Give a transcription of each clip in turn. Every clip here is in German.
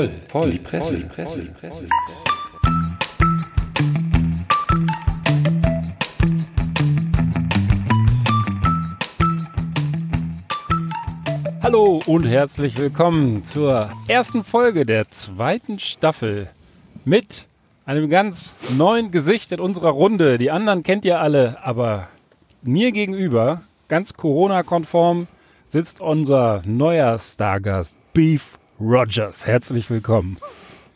voll, voll, in die Presse, voll, die Presse, die Presse. Hallo und herzlich willkommen zur ersten Folge der zweiten Staffel mit einem ganz neuen Gesicht in unserer Runde. Die anderen kennt ihr alle, aber mir gegenüber, ganz Corona-konform, sitzt unser neuer Stargast Beef Rogers. Herzlich willkommen.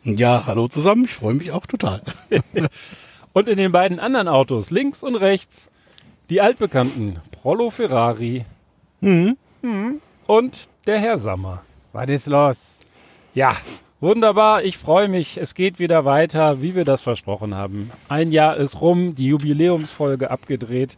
Ja, hallo zusammen. Ich freue mich auch total. und in den beiden anderen Autos, links und rechts, die altbekannten Prollo Ferrari mhm. Mhm. und der Herr Sammer. Was ist los? Ja, wunderbar. Ich freue mich. Es geht wieder weiter, wie wir das versprochen haben. Ein Jahr ist rum, die Jubiläumsfolge abgedreht.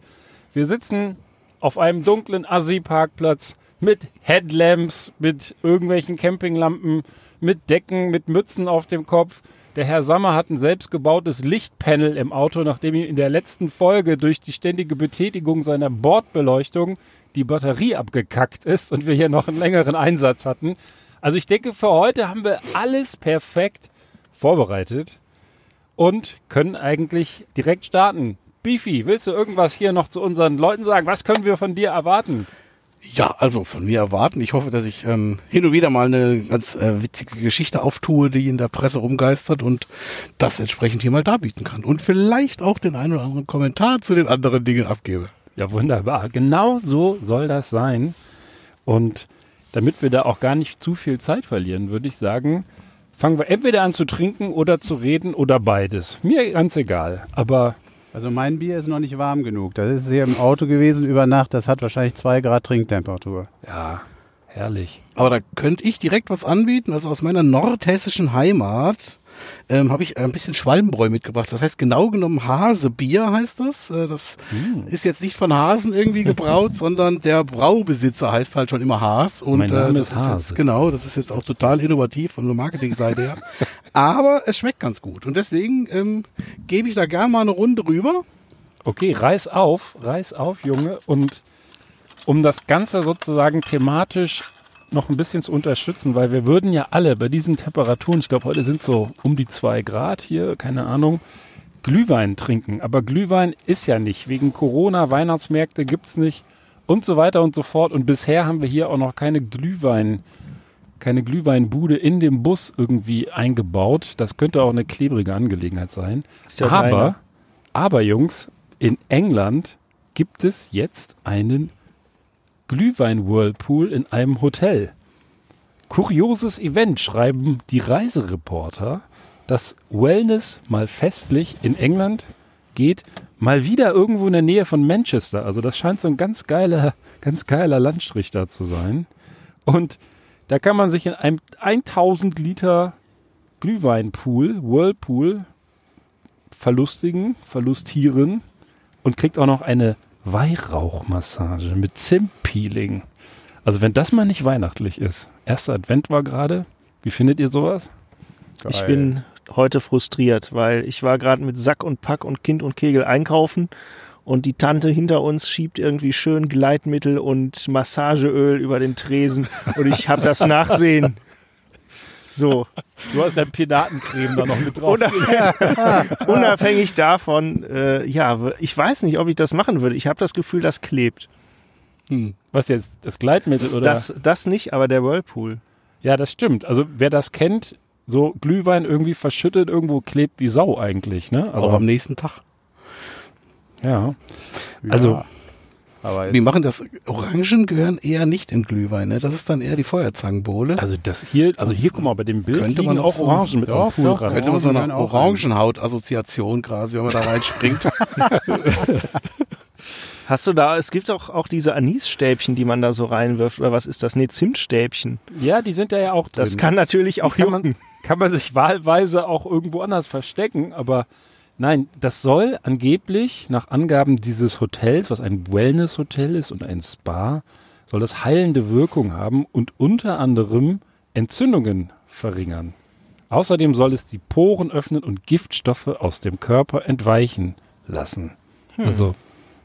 Wir sitzen auf einem dunklen Assi-Parkplatz mit Headlamps, mit irgendwelchen Campinglampen, mit Decken, mit Mützen auf dem Kopf. Der Herr Sammer hat ein selbstgebautes Lichtpanel im Auto, nachdem ihm in der letzten Folge durch die ständige Betätigung seiner Bordbeleuchtung die Batterie abgekackt ist und wir hier noch einen längeren Einsatz hatten. Also ich denke, für heute haben wir alles perfekt vorbereitet und können eigentlich direkt starten. Beefy, willst du irgendwas hier noch zu unseren Leuten sagen? Was können wir von dir erwarten? Ja, also von mir erwarten. Ich hoffe, dass ich ähm, hin und wieder mal eine ganz äh, witzige Geschichte auftue, die in der Presse rumgeistert und das entsprechend hier mal darbieten kann. Und vielleicht auch den einen oder anderen Kommentar zu den anderen Dingen abgebe. Ja, wunderbar. Genau so soll das sein. Und damit wir da auch gar nicht zu viel Zeit verlieren, würde ich sagen, fangen wir entweder an zu trinken oder zu reden oder beides. Mir ganz egal. Aber also mein Bier ist noch nicht warm genug. Das ist hier im Auto gewesen über Nacht. Das hat wahrscheinlich zwei Grad Trinktemperatur. Ja, herrlich. Aber da könnte ich direkt was anbieten. Also aus meiner nordhessischen Heimat ähm, habe ich ein bisschen Schwalmbräu mitgebracht. Das heißt genau genommen Hasebier heißt das. Äh, das hm. ist jetzt nicht von Hasen irgendwie gebraut, sondern der Braubesitzer heißt halt schon immer Haas. Und mein Name äh, das ist, Hase. jetzt, genau, das ist jetzt auch total innovativ von der Marketingseite her. Aber es schmeckt ganz gut. Und deswegen ähm, gebe ich da gerne mal eine Runde rüber. Okay, reiß auf, reiß auf, Junge. Und um das Ganze sozusagen thematisch noch ein bisschen zu unterstützen, weil wir würden ja alle bei diesen Temperaturen, ich glaube heute sind so um die zwei Grad hier, keine Ahnung, Glühwein trinken. Aber Glühwein ist ja nicht. Wegen Corona, Weihnachtsmärkte gibt's nicht und so weiter und so fort. Und bisher haben wir hier auch noch keine Glühwein, keine Glühweinbude in dem Bus irgendwie eingebaut. Das könnte auch eine klebrige Angelegenheit sein. Ja aber, aber Jungs, in England gibt es jetzt einen Glühwein-Whirlpool in einem Hotel. Kurioses Event, schreiben die Reisereporter. Das Wellness mal festlich in England geht mal wieder irgendwo in der Nähe von Manchester. Also das scheint so ein ganz geiler, ganz geiler Landstrich da zu sein. Und da kann man sich in einem 1000 Liter Glühweinpool, Whirlpool, verlustigen, verlustieren und kriegt auch noch eine Weihrauchmassage mit Zimtpeeling. Also wenn das mal nicht weihnachtlich ist. Erster Advent war gerade. Wie findet ihr sowas? Geil. Ich bin heute frustriert, weil ich war gerade mit Sack und Pack und Kind und Kegel einkaufen und die Tante hinter uns schiebt irgendwie schön Gleitmittel und Massageöl über den Tresen und ich habe das Nachsehen. So. Du hast dein Pinatencreme da noch mit drauf. Unabhängig, unabhängig davon, äh, ja, ich weiß nicht, ob ich das machen würde. Ich habe das Gefühl, das klebt. Hm. Was jetzt? Das Gleitmittel oder? Das, das nicht, aber der Whirlpool. Ja, das stimmt. Also wer das kennt, so Glühwein irgendwie verschüttet, irgendwo klebt wie Sau eigentlich, ne? Aber Auch am nächsten Tag. Ja. Also ja. Aber die machen das, Orangen gehören eher nicht in Glühwein, ne? Das ist dann eher die Feuerzangenbowle. Also das hier, also hier, guck mal, bei dem Bild könnte man auch Orangen mit doch, doch, Könnte man so eine Orangenhaut-Assoziation quasi, wenn man da reinspringt. Hast du da, es gibt auch, auch diese Anisstäbchen, die man da so reinwirft, oder was ist das? Nee, Zimtstäbchen. Ja, die sind da ja auch drin. Das kann natürlich auch kann man, kann man sich wahlweise auch irgendwo anders verstecken, aber Nein, das soll angeblich nach Angaben dieses Hotels, was ein Wellness-Hotel ist und ein Spa, soll das heilende Wirkung haben und unter anderem Entzündungen verringern. Außerdem soll es die Poren öffnen und Giftstoffe aus dem Körper entweichen lassen. Hm. Also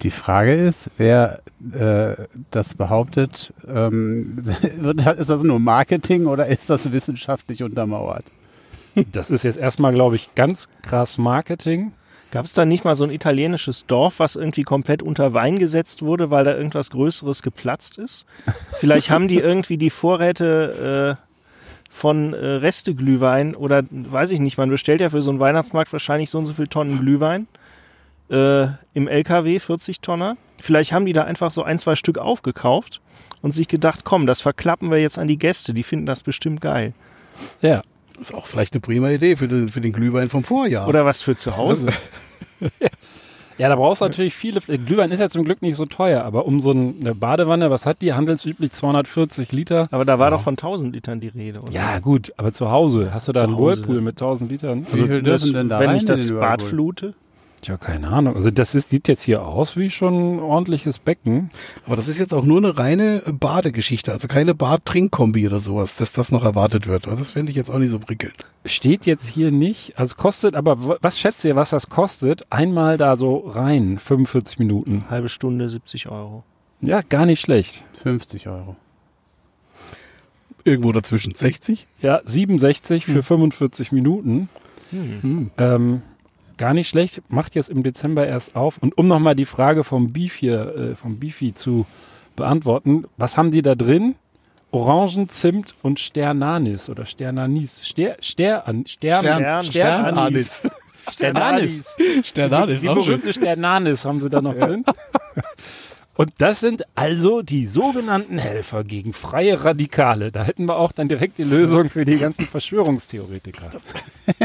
Die Frage ist, wer äh, das behauptet, ähm, ist das nur Marketing oder ist das wissenschaftlich untermauert? Das ist jetzt erstmal, glaube ich, ganz krass Marketing. Gab es da nicht mal so ein italienisches Dorf, was irgendwie komplett unter Wein gesetzt wurde, weil da irgendwas Größeres geplatzt ist? Vielleicht haben die irgendwie die Vorräte äh, von äh, Resteglühwein oder weiß ich nicht, man bestellt ja für so einen Weihnachtsmarkt wahrscheinlich so und so viel Tonnen Glühwein äh, im LKW, 40 Tonner. Vielleicht haben die da einfach so ein, zwei Stück aufgekauft und sich gedacht, komm, das verklappen wir jetzt an die Gäste, die finden das bestimmt geil. Ja. Das ist auch vielleicht eine prima Idee für den, für den Glühwein vom Vorjahr. Oder was für zu Hause. Ja, da brauchst du natürlich viele. Glühwein ist ja zum Glück nicht so teuer, aber um so eine Badewanne, was hat die? Handelsüblich 240 Liter. Aber da war doch von 1000 Litern die Rede, oder? Ja, gut, aber zu Hause. Hast du da Zu einen Hause. Whirlpool mit 1000 Litern? Wie viel das, dürfen denn da wenn rein ich in das Bad flute? Tja, keine Ahnung. Also das ist, sieht jetzt hier aus wie schon ein ordentliches Becken. Aber das ist jetzt auch nur eine reine Badegeschichte, also keine Bad-Trink-Kombi oder sowas, dass das noch erwartet wird. Das fände ich jetzt auch nicht so prickelnd. Steht jetzt hier nicht. Also es kostet, aber was schätzt ihr, was das kostet? Einmal da so rein, 45 Minuten. Halbe Stunde 70 Euro. Ja, gar nicht schlecht. 50 Euro. Irgendwo dazwischen. 60? Ja, 67 für 45 Minuten. Hm. Ähm, gar nicht schlecht. Macht jetzt im Dezember erst auf. Und um nochmal die Frage vom Beef hier, äh, vom Beefy zu beantworten, was haben die da drin? Orangen, Zimt und Sternanis oder Sternanis. Ster, Stern, Stern, Stern- Sternanis. Sternanis. Sternanis, Die schön. berühmte Sternanis haben sie da noch drin. Und das sind also die sogenannten Helfer gegen freie Radikale. Da hätten wir auch dann direkt die Lösung für die ganzen Verschwörungstheoretiker.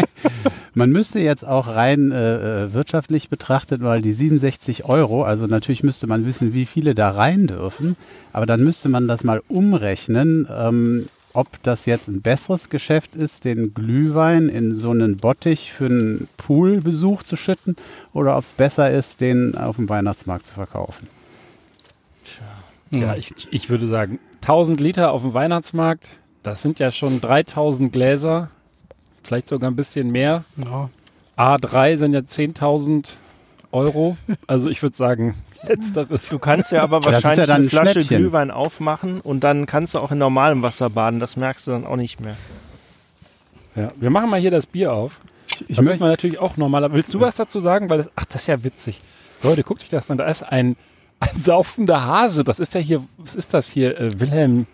Man müsste jetzt auch rein äh, äh, wirtschaftlich betrachtet, weil die 67 Euro, also natürlich müsste man wissen, wie viele da rein dürfen, aber dann müsste man das mal umrechnen, ähm, ob das jetzt ein besseres Geschäft ist, den Glühwein in so einen Bottich für einen Poolbesuch zu schütten oder ob es besser ist, den auf dem Weihnachtsmarkt zu verkaufen. Tja, ich, ich würde sagen, 1000 Liter auf dem Weihnachtsmarkt, das sind ja schon 3000 Gläser, vielleicht sogar ein bisschen mehr. Ja. A3 sind ja 10.000 Euro. Also ich würde sagen, letzteres. Du kannst ja aber ja wahrscheinlich dann eine ein Flasche Schnäppchen. Glühwein aufmachen und dann kannst du auch in normalem Wasser baden. Das merkst du dann auch nicht mehr. Ja, wir machen mal hier das Bier auf. Ich da müssen möchte- wir natürlich auch normaler. Willst du was dazu sagen? Weil das, ach, das ist ja witzig. Leute, guckt euch das an. Da ist ein, ein saufender Hase. Das ist ja hier, was ist das hier? Äh, Wilhelm,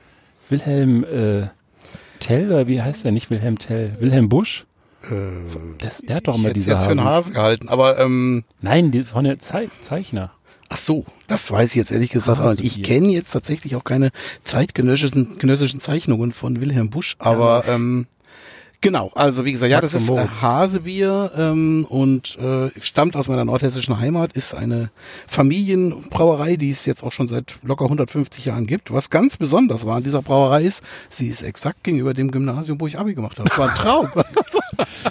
Wilhelm äh, Tell, oder wie heißt der? Nicht Wilhelm Tell. Wilhelm Busch? Das, der hat doch immer diese jetzt für einen Hasen. Hase gehalten, aber ähm, Nein, die, von der Zei Zeichner. ach so, das weiß ich jetzt ehrlich gesagt. nicht. ich kenne jetzt tatsächlich auch keine zeitgenössischen genössischen Zeichnungen von Wilhelm Busch, aber ähm, genau, also wie gesagt, ja, das ist äh. Hasebier ähm, und äh, stammt aus meiner nordhessischen Heimat, ist eine Familienbrauerei, die es jetzt auch schon seit locker 150 Jahren gibt. Was ganz besonders war an dieser Brauerei ist, sie ist exakt gegenüber dem Gymnasium, wo ich Abi gemacht habe. Das war ein Traum.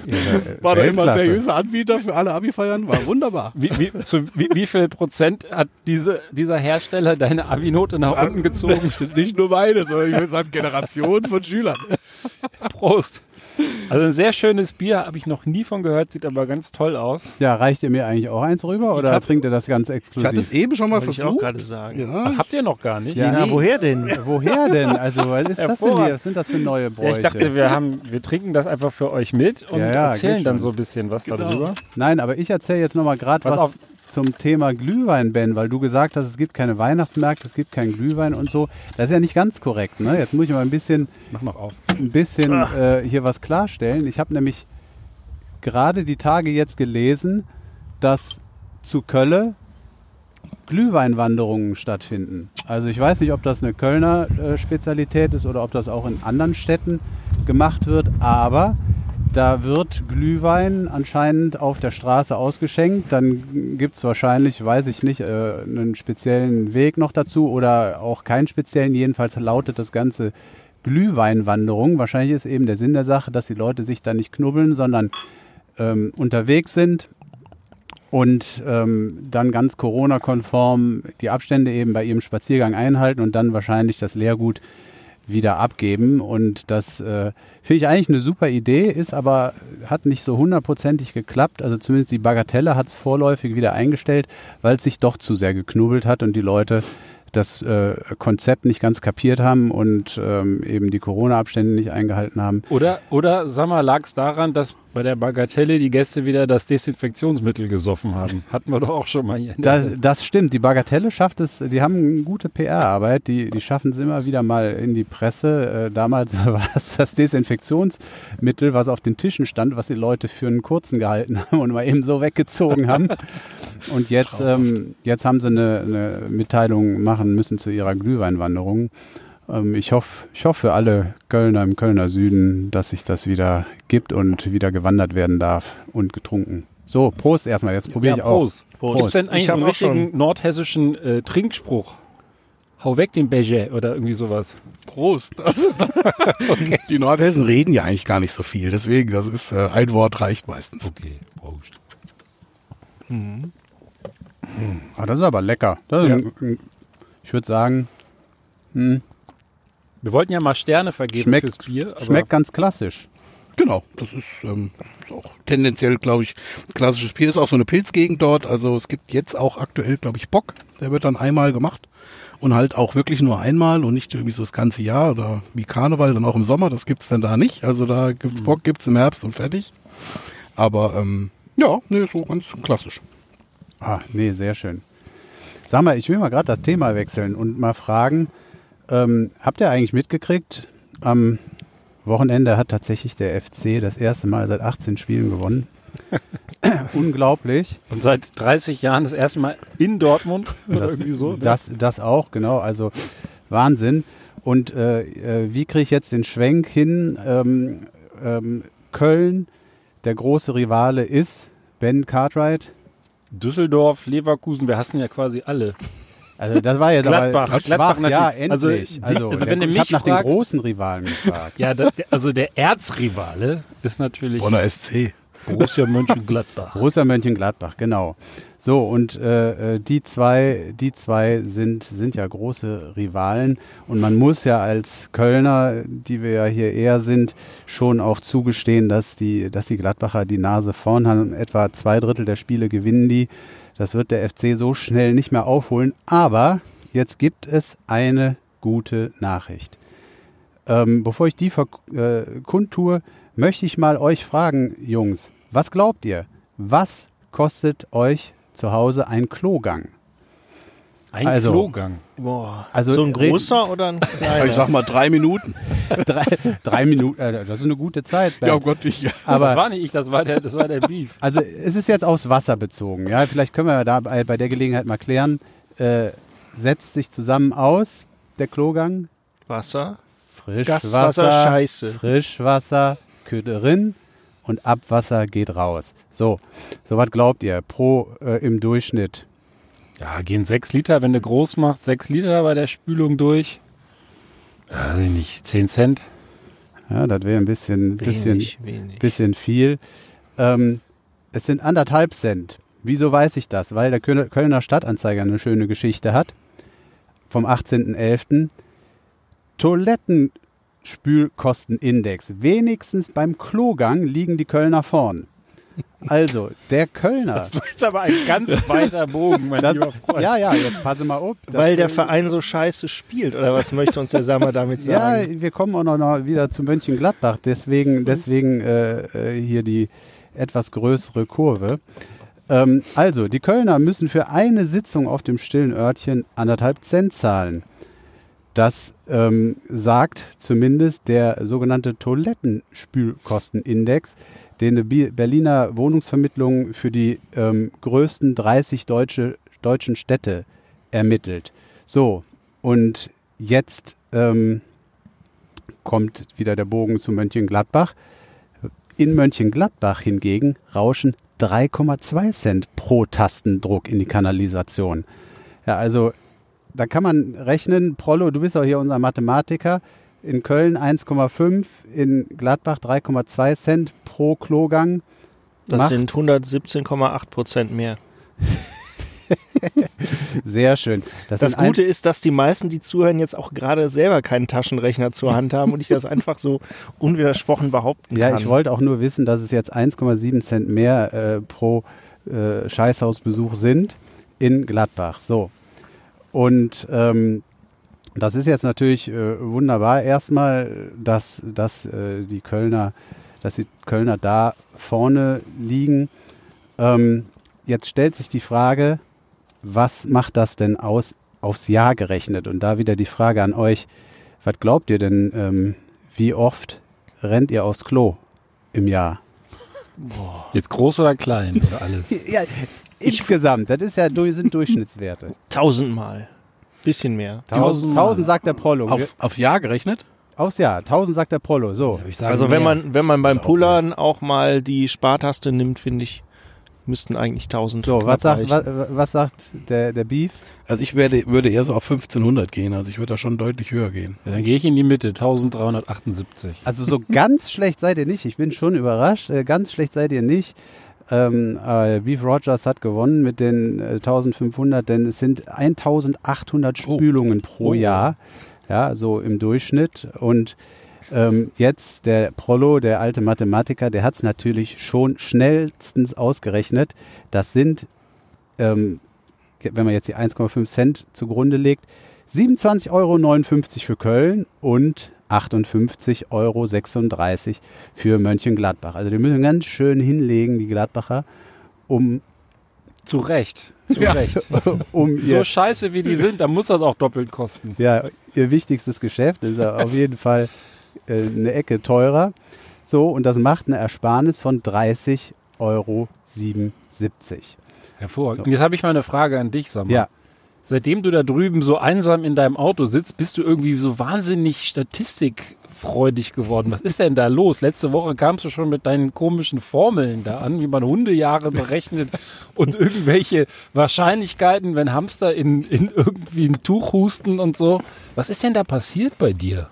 war da immer seriöser Anbieter für alle Abi-Feiern, war wunderbar. Wie, wie, zu, wie, wie viel Prozent hat diese, dieser Hersteller deine Abi-Note nach unten gezogen? Nicht nur meine, sondern ich würde sagen Generationen von Schülern. Prost. Also ein sehr schönes Bier, habe ich noch nie von gehört, sieht aber ganz toll aus. Ja, reicht ihr mir eigentlich auch eins rüber oder hab- trinkt ihr das ganz Ich exklusiv? hatte es eben schon mal Wollte ich auch versucht. gerade sagen. Ja, Habt ihr noch gar nicht? Ja, Na, nee. woher denn? Woher denn? Also, was ist das denn hier? Was sind das für neue Bräuche? Ja, ich dachte, wir haben, wir trinken das einfach für euch mit und Ja, ja, erzählen dann so ein bisschen was Genau. darüber. Nein, aber ich erzähle jetzt nochmal gerade was auf. Zum Thema Glühwein, Ben, weil du gesagt hast, es gibt keine Weihnachtsmärkte, es gibt keinen Glühwein und so. Das ist ja nicht ganz korrekt. Ne? Jetzt muss ich mal ein bisschen, Mach noch auf. ein bisschen äh, hier was klarstellen. Ich habe nämlich gerade die Tage jetzt gelesen, dass zu Kölle Glühweinwanderungen stattfinden. Also ich weiß nicht, ob das eine Kölner äh, Spezialität ist oder ob das auch in anderen Städten gemacht wird, aber da wird Glühwein anscheinend auf der Straße ausgeschenkt. Dann gibt es wahrscheinlich, weiß ich nicht, äh, einen speziellen Weg noch dazu oder auch keinen speziellen. Jedenfalls lautet das Ganze Glühweinwanderung. Wahrscheinlich ist eben der Sinn der Sache, dass die Leute sich da nicht knubbeln, sondern ähm, unterwegs sind und ähm, dann ganz Corona-konform die Abstände eben bei ihrem Spaziergang einhalten und dann wahrscheinlich das Leergut wieder abgeben. Und das äh, finde ich eigentlich eine super Idee, ist aber, hat nicht so hundertprozentig geklappt. Also zumindest die Bagatelle hat es vorläufig wieder eingestellt, weil es sich doch zu sehr geknubbelt hat und die Leute das äh, Konzept nicht ganz kapiert haben und ähm, eben die Corona-Abstände nicht eingehalten haben. Oder, oder sag mal, lag es daran, dass bei der Bagatelle die Gäste wieder das Desinfektionsmittel gesoffen haben? Hatten wir doch auch schon mal hier. Das, das stimmt. Die Bagatelle schafft es, die haben eine gute PR-Arbeit, die, die schaffen es immer wieder mal in die Presse. Äh, damals war es das Desinfektionsmittel, was auf den Tischen stand, was die Leute für einen kurzen gehalten haben und mal eben so weggezogen haben. Und jetzt, ähm, jetzt haben sie eine, eine Mitteilung machen müssen zu ihrer Glühweinwanderung. Ähm, ich hoffe ich hoff für alle Kölner im Kölner Süden, dass sich das wieder gibt und wieder gewandert werden darf und getrunken. So, Prost erstmal. Jetzt probiere ja, ich auch. Prost. Prost. Gibt es denn Ich eigentlich einen richtigen nordhessischen äh, Trinkspruch? Hau weg den Beige oder irgendwie sowas. Prost. Also, Die Nordhessen reden ja eigentlich gar nicht so viel, deswegen, das ist, äh, ein Wort reicht meistens. Okay, Prost. Ah, das ist aber lecker. Das ist Ja. ein, ein, ich würde sagen, hm, Wir wollten ja mal Sterne vergeben Schmeckt- fürs Bier. Aber schmeckt ganz klassisch. Genau, das ist, ähm, ist auch tendenziell, glaube ich, klassisches Bier. Ist auch so eine Pilzgegend dort. Also es gibt jetzt auch aktuell, glaube ich, Bock. Der wird dann einmal gemacht und halt auch wirklich nur einmal und nicht irgendwie so das ganze Jahr oder wie Karneval, dann auch im Sommer. Das gibt's dann da nicht. Also da gibt's Bock, gibt's im Herbst und fertig. Aber ähm, ja, nee, so ganz klassisch. Ah, nee, sehr schön. Sag mal, ich will mal gerade das Thema wechseln und mal fragen, ähm, habt ihr eigentlich mitgekriegt, am Wochenende hat tatsächlich der FC das erste Mal seit 18 Spielen gewonnen. Unglaublich. Und seit 30 Jahren das erste Mal in Dortmund oder Das, irgendwie so. ne? das, das auch, genau. Also Wahnsinn. Und äh, äh, wie kriege ich jetzt den Schwenk hin? Ähm, ähm, Köln, der große Rivale ist Ben Cartwright. Düsseldorf, Leverkusen, wir hassen ja quasi alle. Also das war jetzt Gladbach, aber Gladbach schwach, ja, natürlich. Also, endlich. die- Also, also der, wenn du ich mich habe nach fragst- den großen Rivalen gefragt. Ja, da, der, also der Erzrivale ist natürlich Bonner SC. Borussia Mönchengladbach. Borussia Mönchengladbach, genau. So, und äh, äh, die zwei, die zwei sind, sind ja große Rivalen. Und man muss ja als Kölner, die wir ja hier eher sind, schon auch zugestehen, dass die, dass die Gladbacher die Nase vorn haben. Etwa zwei Drittel der Spiele gewinnen die. Das wird der FC so schnell nicht mehr aufholen. Aber jetzt gibt es eine gute Nachricht. Ähm, bevor ich die äh, kundtue, möchte ich mal euch fragen, Jungs, was glaubt ihr? Was kostet euch zu Hause ein Klogang? Ein Also- Klogang. Boah. Also so ein großer oder ein kleiner? Ich sag mal drei Minuten. drei, drei Minuten, äh, das ist eine gute Zeit. Ja, oh Gott, ich, ja. das aber war nicht ich, das war der, das war der Beef. also es ist jetzt aufs Wasser bezogen. Ja, vielleicht können wir da bei, bei der Gelegenheit mal klären. Äh, setzt sich zusammen aus der Klogang Wasser, Frischwasser, Gaswasser, Scheiße. Frischwasser, Köderin und Abwasser geht raus. So, so was glaubt ihr pro äh, im Durchschnitt? Ja, gehen sechs Liter, wenn du groß machst, sechs Liter bei der Spülung durch. Ja, weiß ich nicht, 10 Cent. Ja, das wäre ein bisschen, bisschen, Wenig, wenig. bisschen viel. Ähm, es sind anderthalb Cent. Wieso weiß ich das? Weil der Kölner Kölner Stadtanzeiger eine schöne Geschichte hat. Vom 18.11. Toilettenspülkostenindex. Wenigstens beim Klogang liegen die Kölner vorn. Also, der Kölner. Das war jetzt aber ein ganz weiter Bogen, mein Das, lieber Freund. ja, ja, jetzt passe mal auf. Weil der Verein so scheiße spielt, oder was möchte uns der Sammer damit Ja, sagen? wir kommen auch noch mal wieder zu Mönchengladbach. Deswegen, deswegen äh, äh, hier die etwas größere Kurve. Ähm, also, die Kölner müssen für eine Sitzung auf dem stillen Örtchen anderthalb Cent zahlen. Das ähm, sagt zumindest der sogenannte Toilettenspülkostenindex, den Bi- Berliner Wohnungsvermittlung für die ähm, größten 30 deutsche, deutschen Städte ermittelt. So, und jetzt ähm, kommt wieder der Bogen zu Mönchengladbach. In Mönchengladbach hingegen rauschen 3,2 Cent pro Tastendruck in die Kanalisation. Ja, also da kann man rechnen, Prollo, du bist auch hier unser Mathematiker. In Köln 1,5, in Gladbach 3,2 Cent pro Klogang. Das macht- sind 117,8 Prozent mehr. Sehr schön. Das sind Gute ist, dass die meisten, die zuhören, jetzt auch gerade selber keinen Taschenrechner zur Hand haben und ich das einfach so unwidersprochen behaupten Ja, kann. ich wollte auch nur wissen, dass es jetzt 1,7 Cent mehr äh, pro äh, Scheißhausbesuch sind in Gladbach. So. Und ähm, das ist jetzt natürlich äh, wunderbar erstmal, dass, dass äh, die Kölner, dass die Kölner da vorne liegen. Ähm, jetzt stellt sich die Frage, was macht das denn aus aufs Jahr gerechnet? Und da wieder die Frage an euch, was glaubt ihr denn, ähm, wie oft rennt ihr aufs Klo im Jahr? Jetzt groß oder klein oder alles? Ja, insgesamt, das ist ja, sind Durchschnittswerte. Tausendmal. Bisschen mehr. Tausendmal. 1000 sagt der Prollo. Auf, aufs Jahr gerechnet? Aufs Jahr, 1000 sagt der Prollo. So. Ja, ich sage Also wenn mehr. man, wenn man beim Pullern auch mal die Spartaste nimmt, finde ich, müssten eigentlich 1000 So, was sagt, was, was sagt der, der Beef? Also ich werde, würde eher so auf 1500 gehen. Also ich würde da schon deutlich höher gehen. Ja, dann gehe ich in die Mitte, 1378. Also so ganz schlecht seid ihr nicht. Ich bin schon überrascht. Äh, ganz schlecht seid ihr nicht. Ähm, äh, Beef Rogers hat gewonnen mit den äh, 1500, denn es sind 1800 Oh. Spülungen pro Oh. Jahr. Ja, so im Durchschnitt. Und ähm, jetzt der Prollo, der alte Mathematiker, der hat es natürlich schon schnellstens ausgerechnet. Das sind, ähm, wenn man jetzt die 1,5 Cent zugrunde legt, 27,59 Euro für Köln und 58,36 Euro für Mönchengladbach. Also die müssen ganz schön hinlegen, die Gladbacher, um, Zu Recht. Zu Ja. Recht. um So scheiße wie die sind, dann muss das auch doppelt kosten. ja, ihr wichtigstes Geschäft. Ist ja auf jeden Fall äh, eine Ecke teurer. So, und das macht eine Ersparnis von 30,77 Euro. Hervorragend. Und jetzt habe ich mal eine Frage an dich, Sammer. Ja. Seitdem du da drüben so einsam in deinem Auto sitzt, bist du irgendwie so wahnsinnig statistikfreudig geworden. Was ist denn da los? Letzte Woche kamst du schon mit deinen komischen Formeln da an, wie man Hundejahre berechnet und irgendwelche Wahrscheinlichkeiten, wenn Hamster in, in irgendwie ein Tuch husten und so. Was ist denn da passiert bei dir?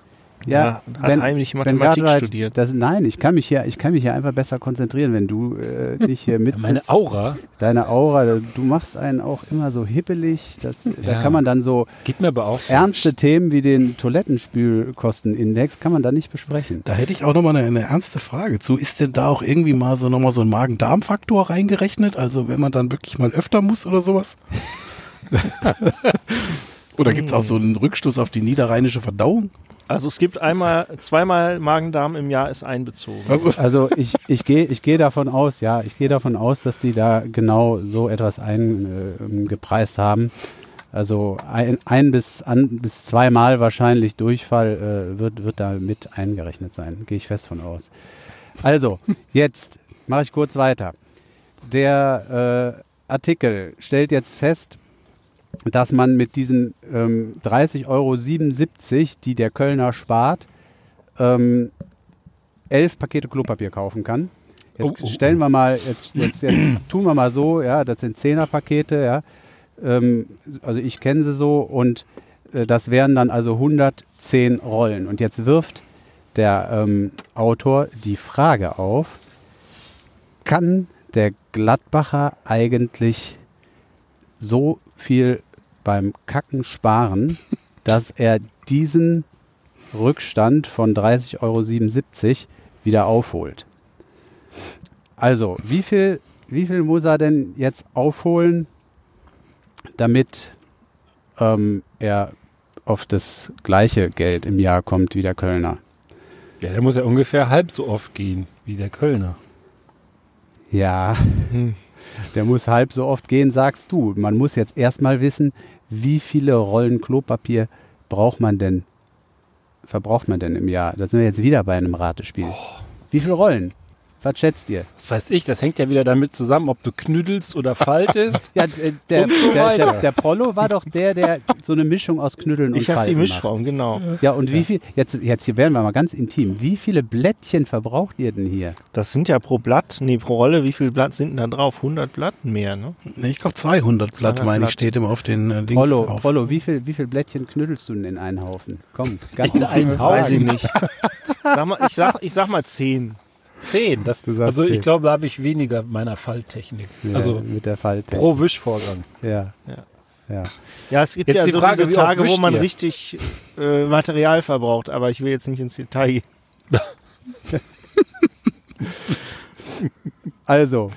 Ja, hat heimlich Mathematik Cartwright studiert. Das, nein, ich kann mich hier, ich kann mich hier einfach besser konzentrieren, wenn du äh, dich hier mit Meine Aura deine Aura, du machst einen auch immer so hippelig. Das, Da Ja. kann man dann so geht mir aber auch so. ernste Themen wie den Toilettenspülkostenindex kann man da nicht besprechen. Da hätte ich auch nochmal eine, eine ernste Frage zu. Ist denn da auch irgendwie mal so nochmal so ein Magen-Darm-Faktor reingerechnet? Also wenn man dann wirklich mal öfter muss oder sowas? oder gibt es auch so einen Rückstoß auf die niederrheinische Verdauung? Also es gibt einmal, zweimal Magen-Darm im Jahr ist einbezogen. Also, Also ich, ich gehe ich gehe davon aus, ja, ich gehe davon aus, dass die da genau so etwas eingepreist haben. Also ein, ein bis, an, bis zweimal wahrscheinlich Durchfall äh, wird, wird da mit eingerechnet sein. Gehe ich fest von aus. Also, jetzt mache ich kurz weiter. Der äh, Artikel stellt jetzt fest, dass man mit diesen ähm, 30,77 Euro, die der Kölner spart, ähm, elf Pakete Klopapier kaufen kann. Jetzt Oh, oh, stellen wir mal, jetzt, jetzt, jetzt tun wir mal so, ja, das sind Zehnerpakete, ja. Ähm, also ich kenne sie so und äh, das wären dann also 110 Rollen. Und jetzt wirft der ähm, Autor die Frage auf, kann der Gladbacher eigentlich so viel beim Kacken sparen, dass er diesen Rückstand von 30,77 Euro wieder aufholt. Also, wie viel, wie viel muss er denn jetzt aufholen, damit ähm, er auf das gleiche Geld im Jahr kommt wie der Kölner? Ja, der muss ja ungefähr halb so oft gehen wie der Kölner. Ja, der muss halb so oft gehen, sagst du. Man muss jetzt erstmal wissen, wie viele Rollen Klopapier braucht man denn, verbraucht man denn im Jahr? Da sind wir jetzt wieder bei einem Ratespiel. Wie viele Rollen? Was schätzt ihr? Was weiß ich, das hängt ja wieder damit zusammen, ob du knüdelst oder faltest. Ja, äh, der, Und so der, der, der Prollo war doch der, der so eine Mischung aus Knüdeln und Ich habe die Falten macht. Mischform, genau. Ja, und wie viel, jetzt, jetzt hier werden wir mal ganz intim. Wie viele Blättchen verbraucht ihr denn hier? Das sind ja pro Blatt, nee, pro Rolle, wie viel Blatt sind denn da drauf? 100 Blatt mehr, ne? nee, ich glaube 200 Blatt, 200 meine ich, Blatt. steht immer auf den äh, Links Prollo, drauf. Prollo wie, viel, wie viel Blättchen knüdelst du denn in einen Haufen? Komm, ganz In einen Haufen? Weiß ich nicht. Sag mal, ich, sag, ich sag mal 10. zehn. Das, Du sagst also ich zehn. glaube, da habe ich weniger meiner Falltechnik. Ja, also mit der Falte. pro Wischvorgang. Ja. Ja. Ja. Ja, es gibt Jetzt ja die so Frage, diese Tage, wo man ihr? richtig äh, Material verbraucht, aber ich will jetzt nicht ins Detail gehen. Also,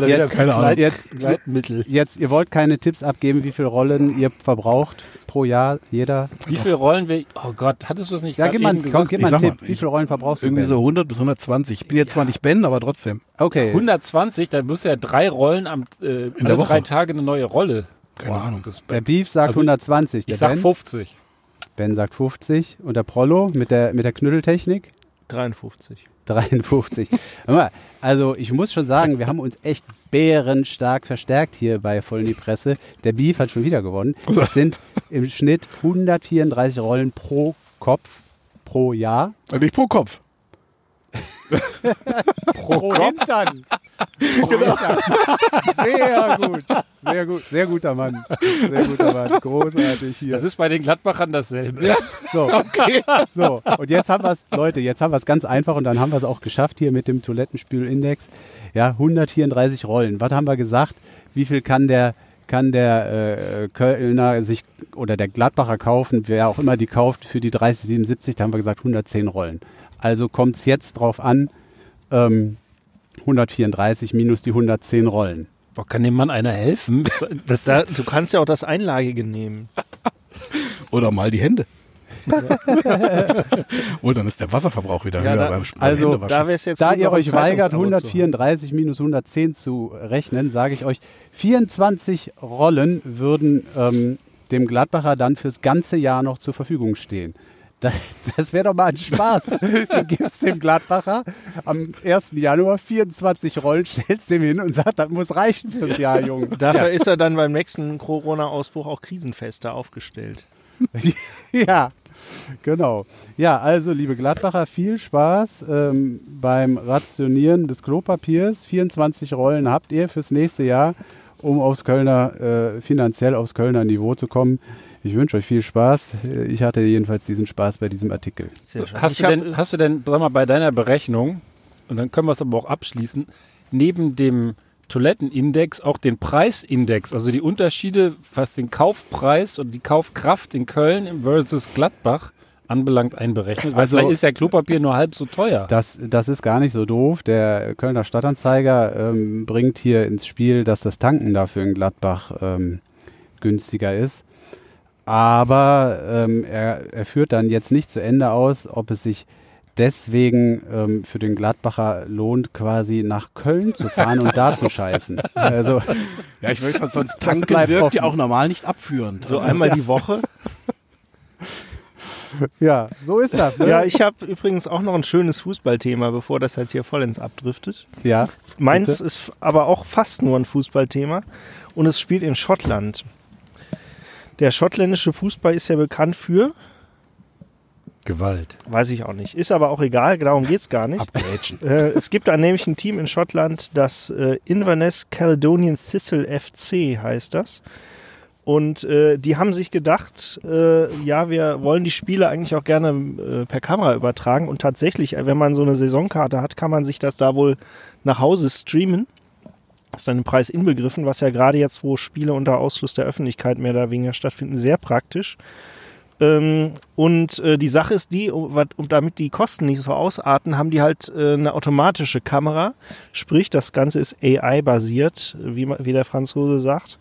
Dann Jetzt- keine Ahnung. Jetzt- Gleitmittel. jetzt, ihr wollt keine Tipps abgeben, wie viele Rollen ihr verbraucht pro Jahr, jeder. Wie viele Rollen wir. Oh Gott, hattest du das nicht Ja, gib mal, eben komm, gesagt? gib mal einen Tipp. mal, Wie viele Rollen verbrauchst du? Irgendwie so 100 bis 120. Ich bin jetzt zwar nicht Ben, aber trotzdem. Okay. 120, dann muss ja drei Rollen am äh, alle der Woche. drei Tage eine neue Rolle. Keine Ahnung. Das, Der Beef sagt Also, 120. Der ich sag ben, 50. ben sagt 50. Und der Prollo mit der, mit der Knütteltechnik 53. 53. Hör mal, also ich muss schon sagen, wir haben uns echt bärenstark verstärkt hier bei Voll in die Presse. Der Beef hat schon wieder gewonnen. Es sind im Schnitt 134 Rollen pro Kopf pro Jahr. Also nicht pro Kopf. Pro. Pro Hintern. Sehr gut. Sehr gut. Sehr guter Mann. Sehr guter Mann. Großartig hier. Das ist bei den Gladbachern dasselbe. So, so, und jetzt haben wir es, Leute, jetzt haben wir es ganz einfach und dann haben wir es auch geschafft hier mit dem Toilettenspülindex. Ja, 134 Rollen. Was haben wir gesagt? Wie viel kann der, kann der äh, Kölner sich oder der Gladbacher kaufen, wer auch immer die kauft, für die 3077? Da haben wir gesagt 110 Rollen. Also kommt es jetzt drauf an, ähm, 134 minus die 110 Rollen. Boah, kann dem Mann einer helfen? Das, da, du kannst ja auch das Einlagige nehmen. Oder mal die Hände. Oder dann ist der Wasserverbrauch wieder Ja, höher da- beim, beim also. Da jetzt Da ihr euch weigert, Zeitungsabo zu haben. 134 minus 110 zu rechnen, sage ich euch, 24 Rollen würden ähm, dem Gladbacher dann fürs ganze Jahr noch zur Verfügung stehen. Das, das wäre doch mal ein Spaß. Du gibst dem Gladbacher am 1. Januar 24 Rollen, stellst dem hin und sagst, das muss reichen fürs Jahr, Junge. Dafür ist er dann beim nächsten Corona-Ausbruch auch krisenfester aufgestellt. Ja, genau. Ja, also liebe Gladbacher, viel Spaß ähm, beim Rationieren des Klopapiers. 24 Rollen habt ihr fürs nächste Jahr, um aufs Kölner, äh, finanziell aufs Kölner Niveau zu kommen. Ich wünsche euch viel Spaß. Ich hatte jedenfalls diesen Spaß bei diesem Artikel. Sehr schön. Hast du, denn, hast du denn, sag mal, bei deiner Berechnung, und dann können wir es aber auch abschließen, neben dem Toilettenindex auch den Preisindex, also die Unterschiede, was den Kaufpreis und die Kaufkraft in Köln im versus Gladbach anbelangt, einberechnet? Weil Also- vielleicht ist ja Klopapier nur halb so teuer. Das, das ist gar nicht so doof. Der Kölner Stadtanzeiger ähm, bringt hier ins Spiel, dass das Tanken dafür in Gladbach ähm, günstiger ist. Aber ähm, er, er führt dann jetzt nicht zu Ende aus, ob es sich deswegen ähm, für den Gladbacher lohnt, quasi nach Köln zu fahren und da zu scheißen. Also, ja, ich halt, sonst tanken bleibt wirkt offen. ja auch normal nicht abführend. so Also, einmal die Woche. ja, so ist das. Ne? Ja, ich habe übrigens auch noch ein schönes Fußballthema, bevor das jetzt hier vollends abdriftet. ja. Meins Bitte? ist aber auch fast nur ein Fußballthema und es spielt in Schottland. Der schottländische Fußball ist ja bekannt für, Gewalt. weiß ich auch nicht, ist aber auch egal, darum geht's gar nicht. Äh, es gibt da nämlich ein Team in Schottland, das äh, Inverness Caledonian Thistle FC heißt das. Und äh, die haben sich gedacht, äh, ja, wir wollen die Spiele eigentlich auch gerne äh, per Kamera übertragen. Und tatsächlich, äh, wenn man so eine Saisonkarte hat, kann man sich das da wohl nach Hause streamen. Ist dann im Preis inbegriffen, was ja gerade jetzt, wo Spiele unter Ausschluss der Öffentlichkeit mehr oder weniger stattfinden, sehr praktisch. Ähm, und äh, die Sache ist die, um, wat- um, damit die Kosten nicht so ausarten, haben die halt äh, eine automatische Kamera. Sprich, das Ganze ist AI-basiert, wie, wie der Franzose sagt.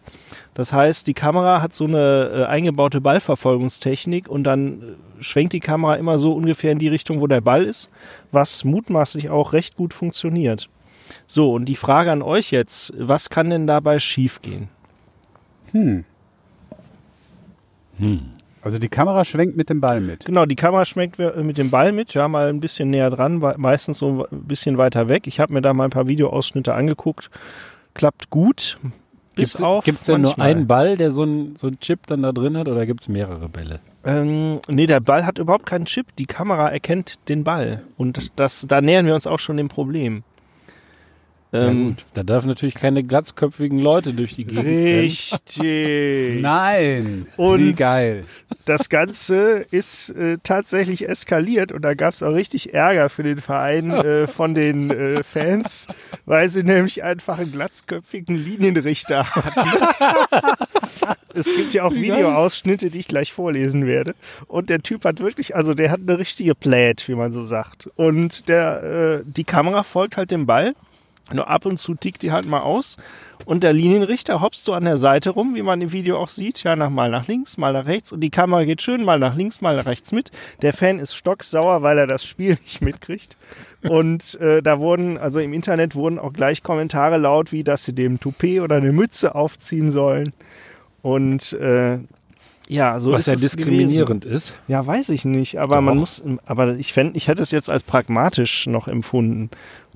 Das heißt, die Kamera hat so eine äh, eingebaute Ballverfolgungstechnik und dann äh, schwenkt die Kamera immer so ungefähr in die Richtung, wo der Ball ist, was mutmaßlich auch recht gut funktioniert. So, und die Frage an euch jetzt, was kann denn dabei schiefgehen? Hm. Also die Kamera schwenkt mit dem Ball mit. Genau, die Kamera schmeckt wir- mit dem Ball mit, ja, mal ein bisschen näher dran, meistens so ein bisschen weiter weg. Ich habe mir da mal ein paar Videoausschnitte angeguckt. Klappt gut. Bis Gibt's, auf. gibt's denn nur einen Ball, der so einen so Chip dann da drin hat, oder gibt's mehrere Bälle? Ähm, nee, der Ball hat überhaupt keinen Chip. Die Kamera erkennt den Ball. Und das, da nähern wir uns auch schon dem Problem. Ähm, Da dürfen natürlich keine glatzköpfigen Leute durch die Gegend. Richtig. Nein! Und- Wie geil. Das Ganze ist äh, tatsächlich eskaliert und da gab es auch richtig Ärger für den Verein äh, von den äh, Fans, weil sie nämlich einfach einen glatzköpfigen Linienrichter hatten. es gibt ja auch Videoausschnitte, die ich gleich vorlesen werde. Und der Typ hat wirklich, also der hat eine richtige Plät, wie man so sagt. Und der, äh, die Kamera folgt halt dem Ball. Nur ab und zu tickt die halt mal aus. Und der Linienrichter hopst so an der Seite rum, wie man im Video auch sieht. Ja, nach, mal nach links, mal nach rechts. Und die Kamera geht schön mal nach links, mal nach rechts mit. Der Fan ist stocksauer, weil er das Spiel nicht mitkriegt. Und äh, da wurden, also im Internet wurden auch gleich Kommentare laut, wie dass sie dem Toupet oder eine Mütze aufziehen sollen. Und äh, ja, so Was ist ja diskriminierend gewesen. ist. Ja, weiß ich nicht, aber man muss, aber ich fände, ich hätte es jetzt als pragmatisch noch empfunden.